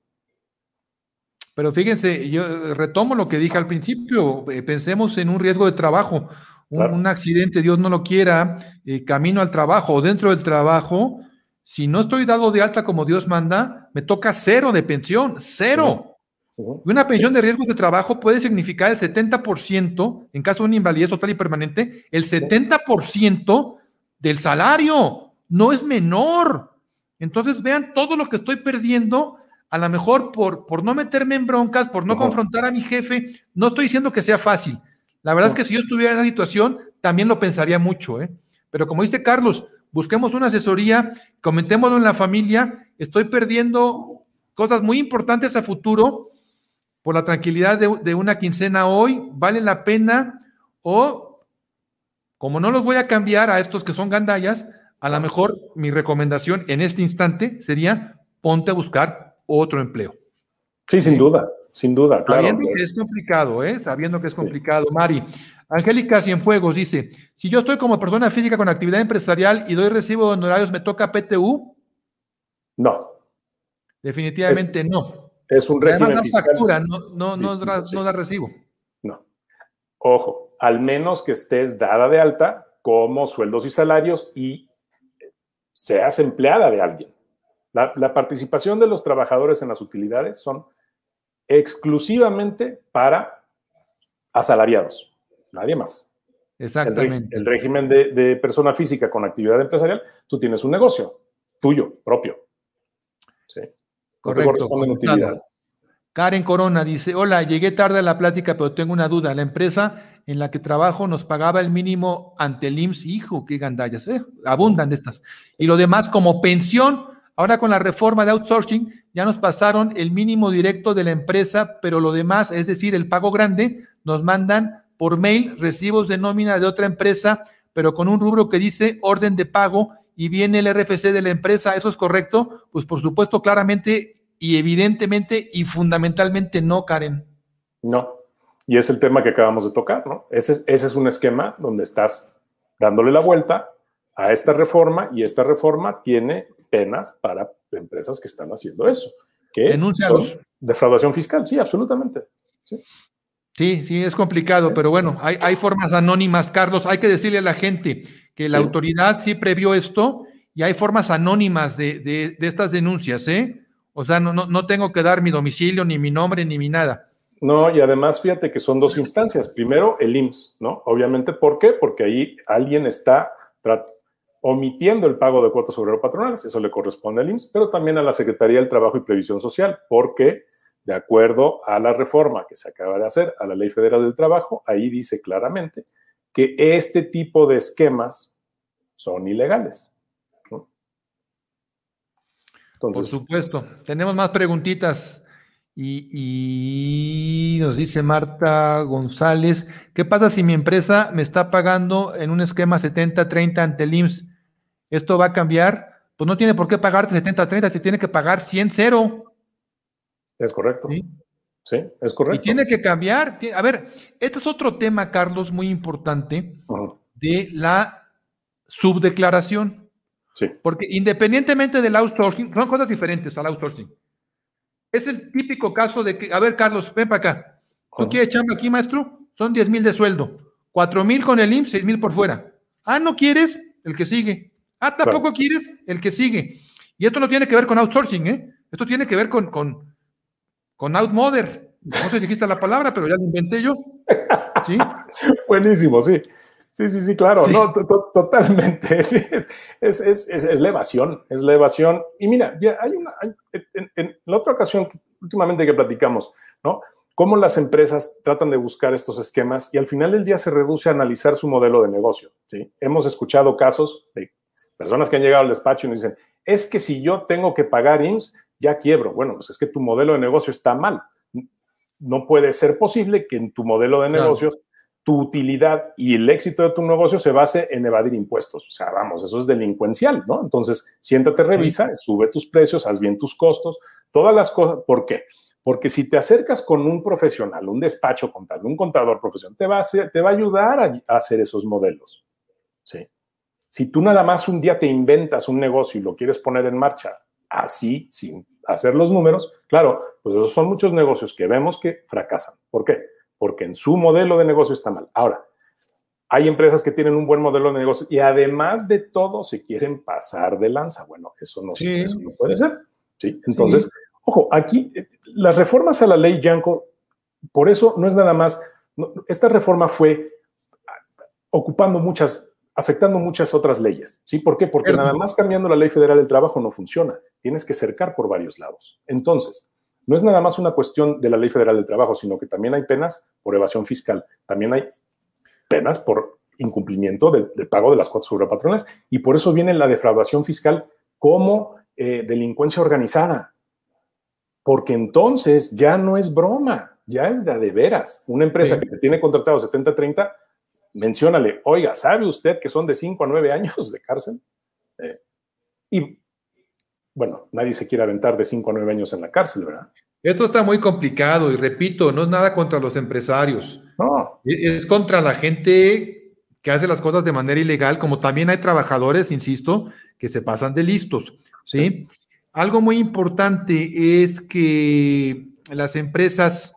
Pero fíjense, yo retomo lo que dije al principio, eh, pensemos en un riesgo de trabajo, un, accidente, Dios no lo quiera, eh, camino al trabajo o dentro del trabajo, si no estoy dado de alta como Dios manda, me toca cero de pensión, cero. Y una pensión de riesgo de trabajo puede significar el 70%, en caso de una invalidez total y permanente, el 70% del salario, no es menor. Entonces vean todo lo que estoy perdiendo a lo mejor por, por no meterme en broncas, por no confrontar a mi jefe, no estoy diciendo que sea fácil. La verdad es que si yo estuviera en esa situación, también lo pensaría mucho, ¿eh? Pero como dice Carlos, busquemos una asesoría, comentémoslo en la familia, estoy perdiendo cosas muy importantes a futuro por la tranquilidad de, de una quincena hoy, vale la pena o como no los voy a cambiar a estos que son gandallas, a lo mejor mi recomendación en este instante sería ponte a buscar otro empleo. Sí, sin duda, sin duda, claro. Sabiendo que es complicado, ¿eh? Sabiendo que es complicado. Mari, Angélica Cienfuegos dice, si yo estoy como persona física con actividad empresarial y doy recibo de honorarios, ¿me toca PTU? No. Definitivamente no. Es un régimen Además, da factura, no, no, no, da, recibo. No. Ojo, al menos que estés dada de alta como sueldos y salarios y seas empleada de alguien. La, participación de los trabajadores en las utilidades son exclusivamente para asalariados, nadie más. Exactamente. El, régimen de, persona física con actividad empresarial, tú tienes un negocio tuyo, propio. Sí. Correcto. Karen Corona dice, hola, llegué tarde a la plática, pero tengo una duda. La empresa en la que trabajo nos pagaba el mínimo ante el IMSS, hijo, qué gandallas, ¿eh? abundan estas. Y lo demás como pensión Ahora con la reforma de outsourcing ya nos pasaron el mínimo directo de la empresa, pero lo demás, es decir, el pago grande, nos mandan por mail recibos de nómina de otra empresa, pero con un rubro que dice orden de pago y viene el RFC de la empresa. ¿Eso es correcto? Pues por supuesto, claramente y evidentemente y fundamentalmente no, Karen. No. Y es el tema que acabamos de tocar, ¿no? Ese, ese es un esquema donde estás dándole la vuelta a esta reforma y esta reforma tiene penas para empresas que están haciendo eso. Que son defraudación fiscal, sí, absolutamente. Sí. Sí, es complicado, pero bueno, hay, hay, formas anónimas, Carlos. Hay que decirle a la gente que la autoridad sí previó esto y hay formas anónimas de, de, estas denuncias, ¿eh? O sea, no, no, no, tengo que dar mi domicilio, ni mi nombre, ni mi nada. No, y además fíjate que son dos instancias. Primero, el IMSS, ¿no? Obviamente, ¿por qué? Porque ahí alguien está omitiendo el pago de cuotas obrero patronales, eso le corresponde al IMSS, pero también a la Secretaría del Trabajo y Previsión Social, porque de acuerdo a la reforma que se acaba de hacer a la Ley Federal del Trabajo, ahí dice claramente que este tipo de esquemas son ilegales. Por supuesto. Tenemos más preguntitas. Y, y, nos dice Marta González, ¿qué pasa si mi empresa me está pagando en un esquema 70-30 ante el IMSS? ¿Esto va a cambiar? Pues no tiene por qué pagarte 70-30, se tiene que pagar 100-0. Es correcto. ¿Sí? es correcto. Y tiene que cambiar. A ver, este es otro tema, Carlos, muy importante de la subdeclaración. Sí. Porque independientemente del outsourcing, son cosas diferentes al outsourcing. Es el típico caso de que, a ver, Carlos, ven para acá. ¿Tú quieres chamba aquí, maestro? Son 10 mil de sueldo. 4 mil con el IMSS, 6 mil por fuera. Ah, ¿no quieres? El que sigue. Ah, tampoco quieres el que sigue. Y esto no tiene que ver con outsourcing, ¿eh? Esto tiene que ver con, con, con outmother. No sé si existe la palabra, pero ya la inventé yo. ¿Sí? Buenísimo, sí. Sí, sí, sí, claro, no, totalmente. es, es, es, es, la evasión, es la evasión. Y mira, hay una, en, la otra ocasión, últimamente que platicamos, ¿no? Cómo las empresas tratan de buscar estos esquemas y al final del día se reduce a analizar su modelo de negocio, ¿sí? Hemos escuchado casos de personas que han llegado al despacho y nos dicen, es que si yo tengo que pagar IMSS, ya quiebro. Bueno, pues es que tu modelo de negocio está mal. No puede ser posible que en tu modelo de negocios tu utilidad y el éxito de tu negocio se base en evadir impuestos. O sea, vamos, eso es delincuencial, ¿no? Entonces, siéntate, revisa, sube tus precios, haz bien tus costos, todas las cosas. ¿Por qué? Porque si te acercas con un profesional, un despacho contable, un contador profesional, te va a, te va a ayudar a, hacer esos modelos. ¿sí? Si tú nada más un día te inventas un negocio y lo quieres poner en marcha así, sin hacer los números, claro, pues esos son muchos negocios que vemos que fracasan. ¿Por qué? Porque en su modelo de negocio está mal. Ahora, hay empresas que tienen un buen modelo de negocio y además de todo se quieren pasar de lanza. Bueno, eso no, puede ser. ¿sí? Entonces, ojo, aquí eh, las reformas a la ley Yanko, por eso no es nada más, esta reforma fue ocupando muchas, afectando muchas otras leyes. ¿Sí? ¿Por qué? Porque nada más cambiando la ley federal del trabajo no funciona. Tienes que cercar por varios lados. Entonces, no es nada más una cuestión de la Ley Federal del Trabajo, sino que también hay penas por evasión fiscal, también hay penas por incumplimiento del, pago de las cuotas patronales y por eso viene la defraudación fiscal como eh, delincuencia organizada. Porque entonces ya no es broma, ya es de, de veras. Una empresa que te tiene contratado 70-30, menciónale, oiga, ¿sabe usted que son de 5 a 9 años de cárcel? Eh, y bueno, nadie se quiere aventar de 5 a 9 años en la cárcel, ¿verdad? Esto está muy complicado y repito, no es nada contra los empresarios. No. Es contra la gente que hace las cosas de manera ilegal, como también hay trabajadores, insisto, que se pasan de listos. ¿sí? Algo muy importante es que las empresas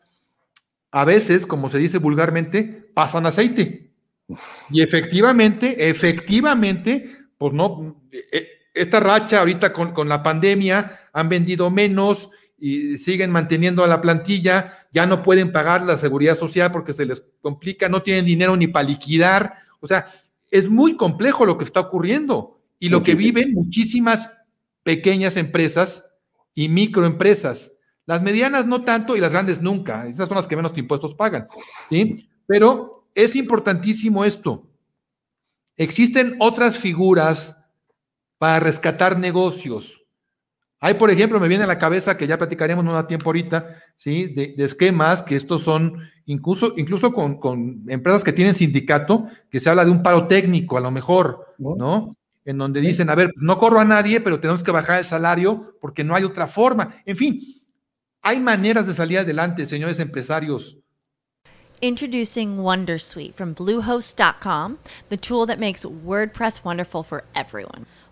a veces, como se dice vulgarmente, pasan aceite. Y efectivamente, efectivamente, pues no, eh, esta racha ahorita con, la pandemia han vendido menos y siguen manteniendo a la plantilla, ya no pueden pagar la seguridad social porque se les complica, no tienen dinero ni para liquidar. O sea, es muy complejo lo que está ocurriendo y lo que viven muchísimas pequeñas empresas y microempresas. Las medianas no tanto y las grandes nunca. Esas son las que menos impuestos pagan. ¿sí? Pero es importantísimo esto. Existen otras figuras para rescatar negocios. Hay, por ejemplo, me viene a la cabeza que ya platicaremos no da tiempo ahorita, ¿sí? De, esquemas, que estos son incluso, incluso con, empresas que tienen sindicato, que se habla de un paro técnico, a lo mejor, ¿no? En donde dicen, a ver, no corro a nadie, pero tenemos que bajar el salario porque no hay otra forma. En fin, hay maneras de salir adelante, señores empresarios. Introducing Wondersuite from Bluehost.com, the tool that makes WordPress wonderful for everyone.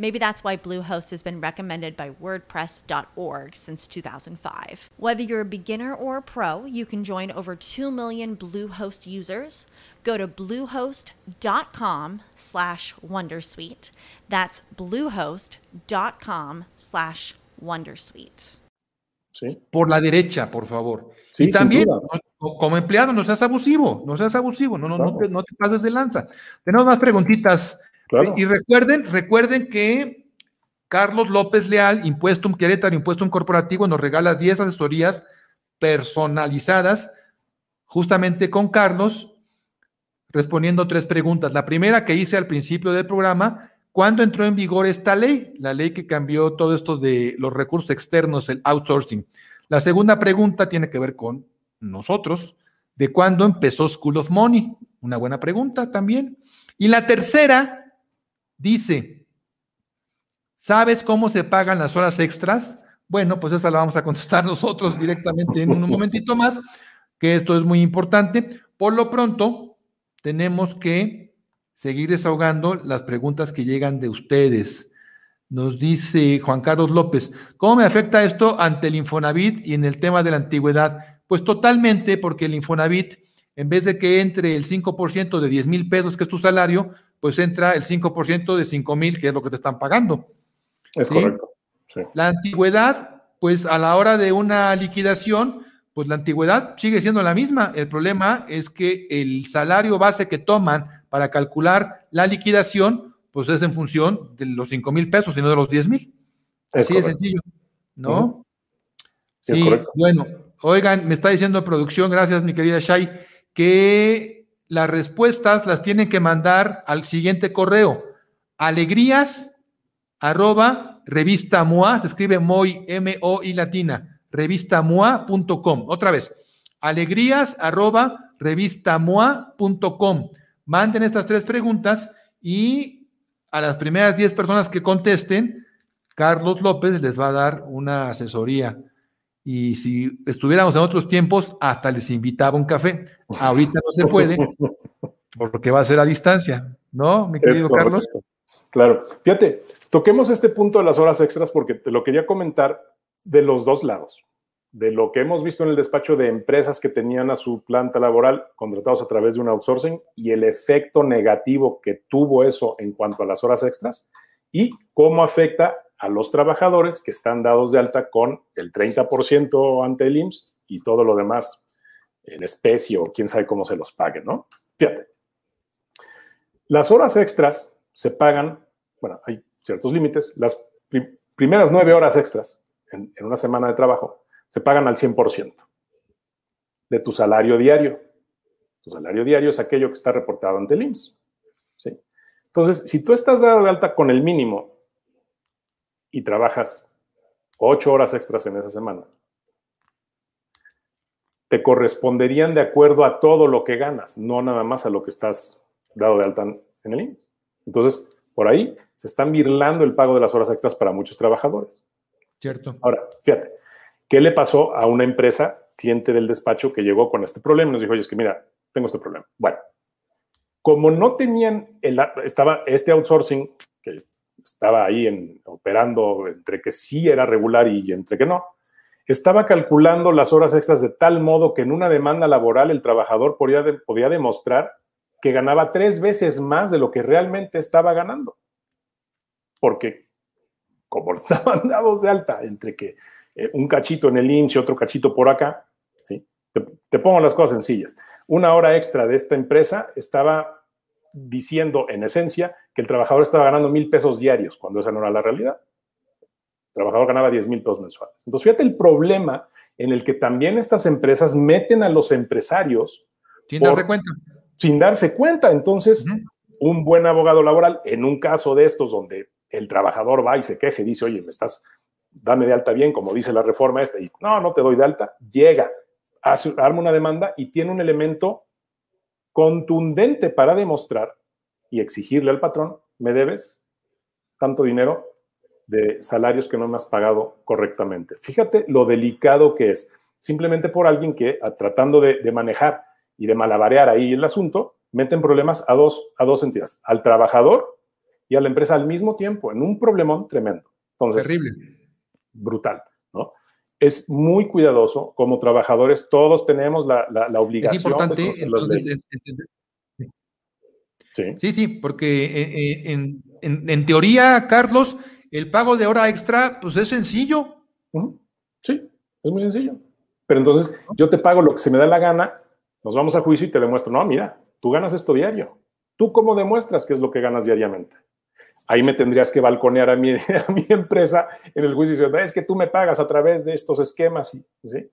Maybe that's why Bluehost has been recommended by WordPress.org since 2005. Whether you're a beginner or a pro, you can join over 2 million Bluehost users. Go to bluehost.com slash wondersuite. That's bluehost.com slash wondersuite. Sí. Por la derecha, por favor. Sí, y también, como empleado, no seas abusivo, no seas abusivo, no, no, no, te, no te pases de lanza. Tenemos más preguntitas y recuerden, recuerden que Carlos López Leal, Impuesto Querétaro, Impuesto Corporativo, nos regala 10 asesorías personalizadas justamente con Carlos, respondiendo tres preguntas. La primera que hice al principio del programa, ¿cuándo entró en vigor esta ley? La ley que cambió todo esto de los recursos externos, el outsourcing. La segunda pregunta tiene que ver con nosotros, ¿de cuándo empezó School of Money? Una buena pregunta también. Y la tercera dice, ¿sabes cómo se pagan las horas extras? Bueno, pues esa la vamos a contestar nosotros directamente en un momentito más, que esto es muy importante. Por lo pronto, tenemos que seguir desahogando las preguntas que llegan de ustedes. Nos dice Juan Carlos López, ¿cómo me afecta esto ante el Infonavit y en el tema de la antigüedad? Pues totalmente, porque el Infonavit en vez de que entre el 5% de 10 mil pesos, que es tu salario, pues entra el 5% de 5 mil, que es lo que te están pagando. Es correcto. La antigüedad, pues a la hora de una liquidación, pues la antigüedad sigue siendo la misma. El problema es que el salario base que toman para calcular la liquidación, pues es en función de los 5 mil pesos y no de los 10 mil. Así de sencillo, ¿no? Sí, bueno, oigan, me está diciendo producción, gracias mi querida Shai, que las respuestas las tienen que mandar al siguiente correo, alegrías arroba revista MOA, se escribe MOI, M-O-I latina, revistamoa.com. Otra vez, alegrías arroba revistamoa.com. Manden estas tres preguntas y a las primeras 10 personas que contesten, Carlos López les va a dar una asesoría y si estuviéramos en otros tiempos, hasta les invitaba un café. Ahorita no se puede, porque va a ser a distancia, ¿no, mi querido Carlos? Claro. Fíjate, toquemos este punto de las horas extras porque te lo quería comentar de los dos lados. De lo que hemos visto en el despacho de empresas que tenían a su planta laboral contratados a través de un outsourcing y el efecto negativo que tuvo eso en cuanto a las horas extras y cómo afecta a los trabajadores que están dados de alta con el 30% ante el IMSS y todo lo demás en especie o quién sabe cómo se los pague, ¿no? Fíjate. Las horas extras se pagan, bueno, hay ciertos límites, las primeras nueve horas extras en, en una semana de trabajo se pagan al 100% de tu salario diario. Tu salario diario es aquello que está reportado ante el IMSS. ¿sí? Entonces, si tú estás dado de alta con el mínimo y trabajas ocho horas extras en esa semana, te corresponderían de acuerdo a todo lo que ganas, no nada más a lo que estás dado de alta en el IMSS. Entonces, por ahí se están virlando el pago de las horas extras para muchos trabajadores. Cierto. Ahora, fíjate, ¿qué le pasó a una empresa, cliente del despacho, que llegó con este problema y nos dijo, oye, es que mira, tengo este problema? Bueno, como no tenían, el, estaba este outsourcing, que estaba ahí en, operando entre que sí era regular y entre que no, estaba calculando las horas extras de tal modo que en una demanda laboral el trabajador podía, podía demostrar que ganaba tres veces más de lo que realmente estaba ganando. Porque como estaban dados de alta entre que eh, un cachito en el IMSS y otro cachito por acá, ¿sí? te, te pongo las cosas sencillas. Una hora extra de esta empresa estaba diciendo en esencia que el trabajador estaba ganando mil pesos diarios, cuando esa no era la realidad. El trabajador ganaba 10 mil pesos mensuales. Entonces, fíjate el problema en el que también estas empresas meten a los empresarios. Sin darse cuenta. Sin darse cuenta. Entonces, un buen abogado laboral, en un caso de estos donde el trabajador va y se queje y dice, oye, me estás, dame de alta bien, como dice la reforma esta, y no, no te doy de alta, llega, hace, arma una demanda y tiene un elemento contundente para demostrar y exigirle al patrón, me debes tanto dinero de salarios que no me has pagado correctamente. Fíjate lo delicado que es, simplemente por alguien que tratando de, manejar y de malabarear ahí el asunto, meten problemas a dos, a dos entidades, al trabajador y a la empresa al mismo tiempo, en un problemón tremendo. Entonces, Terrible. Brutal, ¿no? Es muy cuidadoso. Como trabajadores, todos tenemos la, obligación. Es importante, entonces, sí. sí, sí, porque eh, eh, en, teoría, Carlos, el pago de hora extra, pues es sencillo. Sí, es muy sencillo. Pero entonces yo te pago lo que se me da la gana, nos vamos a juicio y te demuestro, no, mira, tú ganas esto diario. ¿Tú cómo demuestras qué es lo que ganas diariamente? Ahí me tendrías que balconear a mi, a mi empresa en el juicio y es que tú me pagas a través de estos esquemas. ¿sí?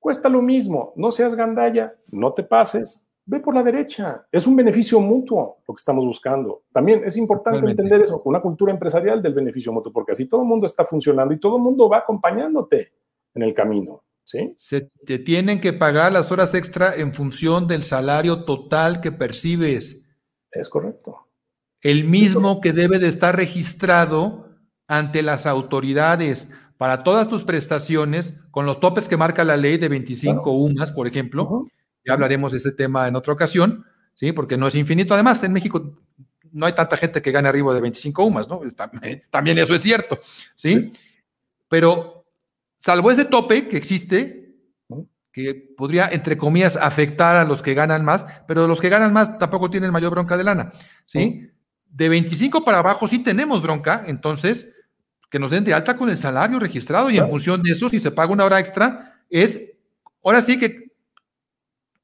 Cuesta lo mismo, no seas gandalla, no te pases, ve por la derecha. Es un beneficio mutuo lo que estamos buscando. También es importante entender eso, una cultura empresarial del beneficio mutuo, porque así todo el mundo está funcionando y todo el mundo va acompañándote en el camino. ¿sí? Se te tienen que pagar las horas extra en función del salario total que percibes Es correcto. El mismo que debe de estar registrado ante las autoridades para todas tus prestaciones, con los topes que marca la ley de 25 UMAS, por ejemplo. Ya hablaremos de ese tema en otra ocasión, ¿sí? Porque no es infinito. Además, en México no hay tanta gente que gane arriba de 25 UMAS, ¿no? También eso es cierto, ¿sí? Pero salvo ese tope que existe, que podría, entre comillas, afectar a los que ganan más, pero los que ganan más tampoco tienen mayor bronca de lana, ¿sí? De 25 para abajo sí tenemos bronca, entonces que nos den de alta con el salario registrado y en función de eso, si se paga una hora extra, es, ahora sí que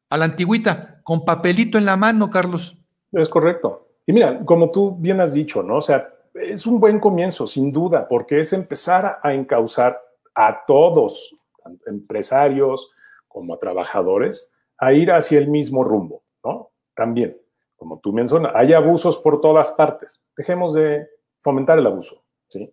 a la antigüita, con papelito en la mano, Carlos. Es correcto. Y mira, como tú bien has dicho, ¿no? O sea, es un buen comienzo, sin duda, porque es empezar a encauzar a todos, tanto empresarios como a trabajadores, a ir hacia el mismo rumbo, ¿no? También, como tú mencionas, hay abusos por todas partes. Dejemos de fomentar el abuso, ¿sí?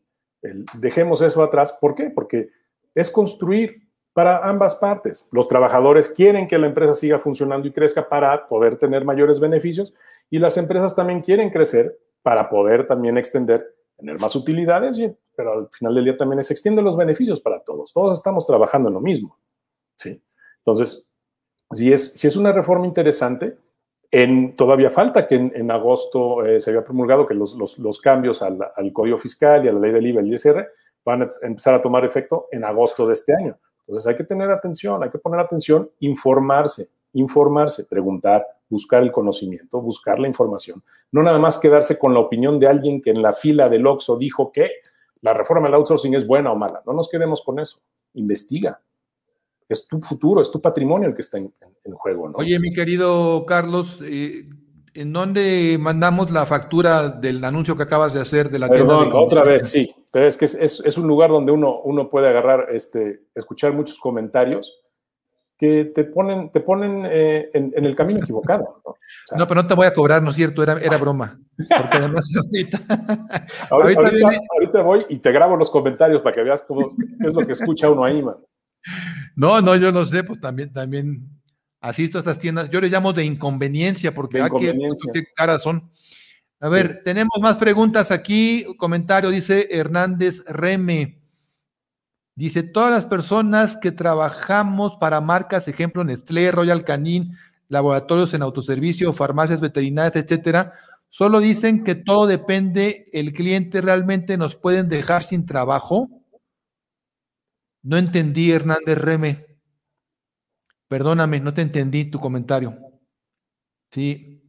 dejemos eso atrás. ¿Por qué? Porque es construir para ambas partes. Los trabajadores quieren que la empresa siga funcionando y crezca para poder tener mayores beneficios y las empresas también quieren crecer para poder también extender, tener más utilidades, pero al final del día también se extienden los beneficios para todos. Todos estamos trabajando en lo mismo. ¿sí? Entonces, si es, si es una reforma interesante, en, todavía falta que en, agosto eh, se había promulgado que los, los, cambios al, al, Código Fiscal y a la ley del IVA y el ISR van a empezar a tomar efecto en agosto de este año. Entonces hay que tener atención, hay que poner atención, informarse, informarse, preguntar, buscar el conocimiento, buscar la información. No nada más quedarse con la opinión de alguien que en la fila del OXO dijo que la reforma del outsourcing es buena o mala. No nos quedemos con eso. Investiga, es tu futuro, es tu patrimonio el que está en, juego. ¿no? Oye, mi querido Carlos, eh, ¿en dónde mandamos la factura del anuncio que acabas de hacer de la tienda? otra vez, sí, pero es que es, un lugar donde uno, uno puede agarrar, este, escuchar muchos comentarios que te ponen, te ponen eh, en, el camino equivocado. ¿no? pero no te voy a cobrar, ¿no es cierto? Era, era broma. Porque además ahorita, ahorita, voy y te grabo los comentarios para que veas cómo es lo que escucha uno ahí, man. No, no, yo no sé, pues también, también asisto a estas tiendas. Yo le llamo de inconveniencia porque hay que, qué caras son. A ver, tenemos más preguntas aquí. Comentario dice Hernández Reme. Dice, todas las personas que trabajamos para marcas, ejemplo, Nestlé, Royal Canin, laboratorios en autoservicio, farmacias veterinarias, etcétera, solo dicen que todo depende, el cliente realmente nos pueden dejar sin trabajo. No entendí, Hernández Reme. Perdóname, no te entendí tu comentario. Sí.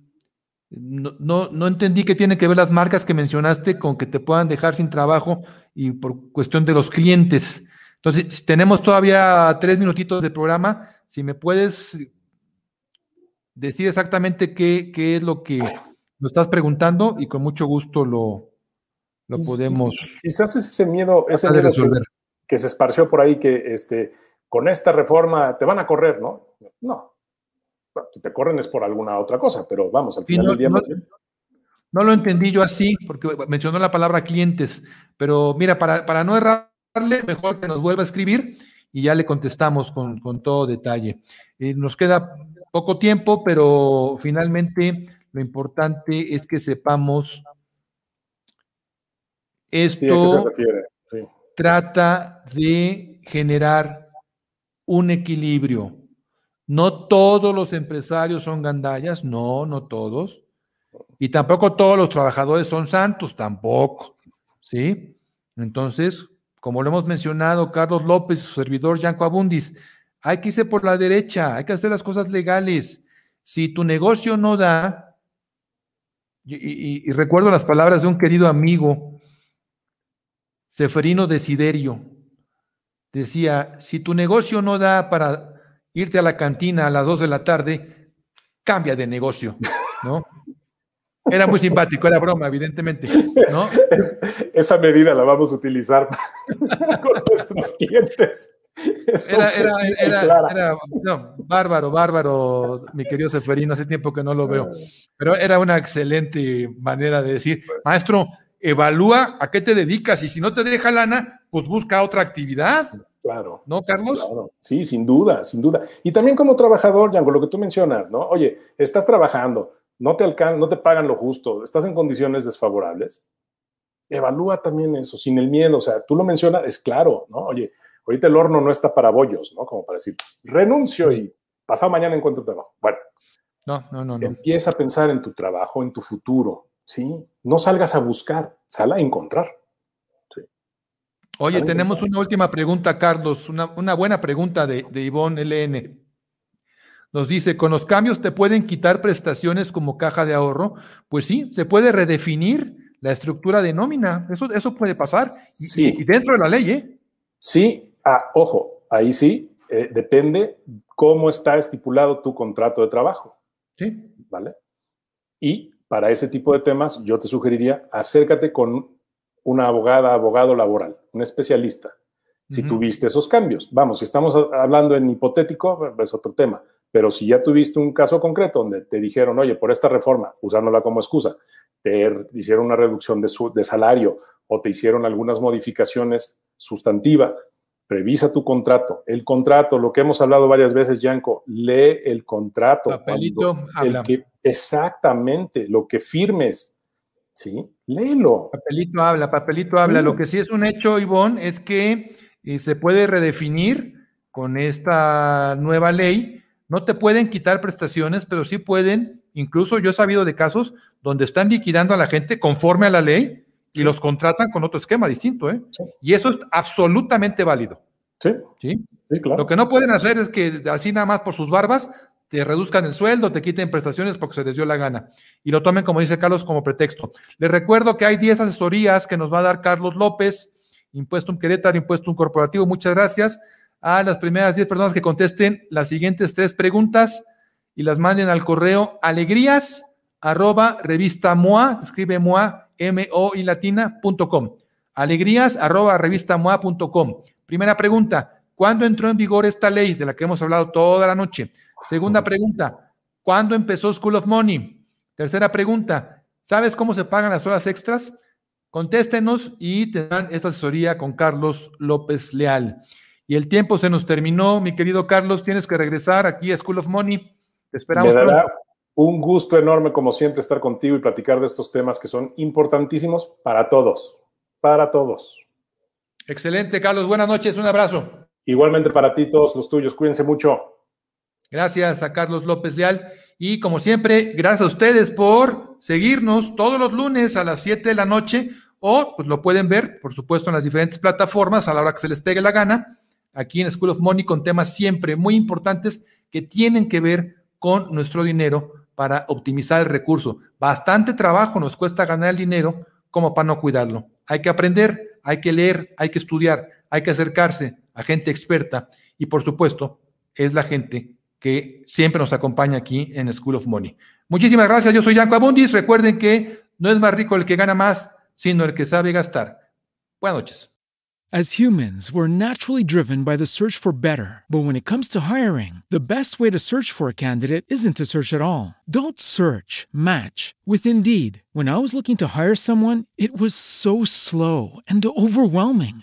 No, no, entendí qué tiene que ver las marcas que mencionaste con que te puedan dejar sin trabajo y por cuestión de los clientes. Entonces, si tenemos todavía tres minutitos de programa, si me puedes decir exactamente qué, qué es lo que nos estás preguntando y con mucho gusto lo, lo podemos. Quizás ese miedo, ese miedo resolver que se esparció por ahí que este, con esta reforma te van a correr, ¿no? No. si te corren es por alguna otra cosa, pero vamos, al final del día no, no, lo entendí yo así, porque mencionó la palabra clientes, pero mira, para, para no errarle, mejor que nos vuelva a escribir y ya le contestamos con, todo detalle. Eh, nos queda poco tiempo, pero finalmente lo importante es que sepamos esto. Sí, trata de generar un equilibrio. No todos los empresarios son gandallas, no, no todos. Y tampoco todos los trabajadores son santos, tampoco. ¿Sí? Entonces, como lo hemos mencionado, Carlos López, su servidor Yanco Abundis, hay que irse por la derecha, hay que hacer las cosas legales. Si tu negocio no da, y, y recuerdo las palabras de un querido amigo, Seferino Desiderio decía, si tu negocio no da para irte a la cantina a las 2 de la tarde, cambia de negocio, ¿no? Era muy simpático, era broma, evidentemente, ¿no? esa medida la vamos a utilizar con nuestros clientes. Era, era, era, no, bárbaro, bárbaro, mi querido Seferino, hace tiempo que no lo veo, pero era una excelente manera de decir, maestro, evalúa a qué te dedicas y si no te deja lana, pues busca otra actividad. Claro. ¿No, Carlos? Sí, sin duda, sin duda. Y también como trabajador, Django, lo que tú mencionas, ¿no? Oye, estás trabajando, no te alcanzan, no te pagan lo justo, estás en condiciones desfavorables, evalúa también eso, sin el miedo. O sea, tú lo mencionas, es claro, ¿no? Oye, ahorita el horno no está para bollos, ¿no? Como para decir, renuncio y pasado mañana encuentro trabajo. Bueno, no, no, no, no. Empieza a pensar en tu trabajo, en tu futuro, ¿sí? No salgas a buscar, sal a encontrar. Oye, tenemos una última pregunta, Carlos, una, una buena pregunta de, de Ivonne LN. Nos dice, ¿con los cambios te pueden quitar prestaciones como caja de ahorro? Pues sí, se puede redefinir la estructura de nómina. Eso, eso puede pasar. Sí. Y, dentro de la ley, ¿eh? Sí, ah, ojo, ahí sí, eh, depende cómo está estipulado tu contrato de trabajo. Sí. ¿Vale? Y para ese tipo de temas, yo te sugeriría, acércate con una abogada, abogado laboral, un especialista. Si tuviste esos cambios, vamos, si estamos hablando en hipotético, es otro tema, pero si ya tuviste un caso concreto donde te dijeron, oye, por esta reforma, usándola como excusa, te hicieron una reducción de, su, de salario o te hicieron algunas modificaciones sustantivas, revisa tu contrato. El contrato, lo que hemos hablado varias veces, Yanko, lee el contrato. Papelito habla. Exactamente, lo que firmes, ¿sí? Léelo. Papelito habla, papelito habla. Lo que sí es un hecho, Ivonne, es que eh, se puede redefinir con esta nueva ley. No te pueden quitar prestaciones, pero sí pueden, incluso yo he sabido de casos donde están liquidando a la gente conforme a la ley y los contratan con otro esquema distinto, ¿eh? Y eso es absolutamente válido. Sí. sí. claro. Lo que no pueden hacer es que así nada más por sus barbas te reduzcan el sueldo, te quiten prestaciones porque se les dio la gana y lo tomen, como dice Carlos, como pretexto. Les recuerdo que hay 10 asesorías que nos va a dar Carlos López, Impuesto un Querétaro, Impuesto un Corporativo. Muchas gracias a las primeras 10 personas que contesten las siguientes tres preguntas y las manden al correo alegrías arroba revista MOA, escribe MOA, M-O y latina.com. Alegrías arroba revista MOA.com. Primera pregunta, ¿cuándo entró en vigor esta ley de la que hemos hablado toda la noche? Segunda pregunta, ¿cuándo empezó School of Money? Tercera pregunta, ¿sabes cómo se pagan las horas extras? Contéstenos y tendrán esta asesoría con Carlos López Leal. Y el tiempo se nos terminó, mi querido Carlos, tienes que regresar aquí a School of Money. Te esperamos. Me dará un gusto enorme, como siempre, estar contigo y platicar de estos temas que son importantísimos para todos, para todos. Excelente, Carlos. Buenas noches, un abrazo. Igualmente para ti, todos los tuyos. Cuídense mucho. Gracias a Carlos López Leal. Y como siempre, gracias a ustedes por seguirnos todos los lunes a las 7 de la noche o pues lo pueden ver, por supuesto, en las diferentes plataformas a la hora que se les pegue la gana, aquí en School of Money con temas siempre muy importantes que tienen que ver con nuestro dinero para optimizar el recurso. Bastante trabajo nos cuesta ganar el dinero como para no cuidarlo. Hay que aprender, hay que leer, hay que estudiar, hay que acercarse a gente experta y por supuesto es la gente que siempre nos acompaña aquí en School of Money. Muchísimas gracias, yo soy Yanko Abundis. Recuerden que no es más rico el que gana más, sino el que sabe gastar. Buenas noches. As humans, we're naturally driven by the search for better. But when it comes to hiring, the best way to search for a candidate isn't to search at all. Don't search, match with Indeed. When I was looking to hire someone, it was so slow and overwhelming.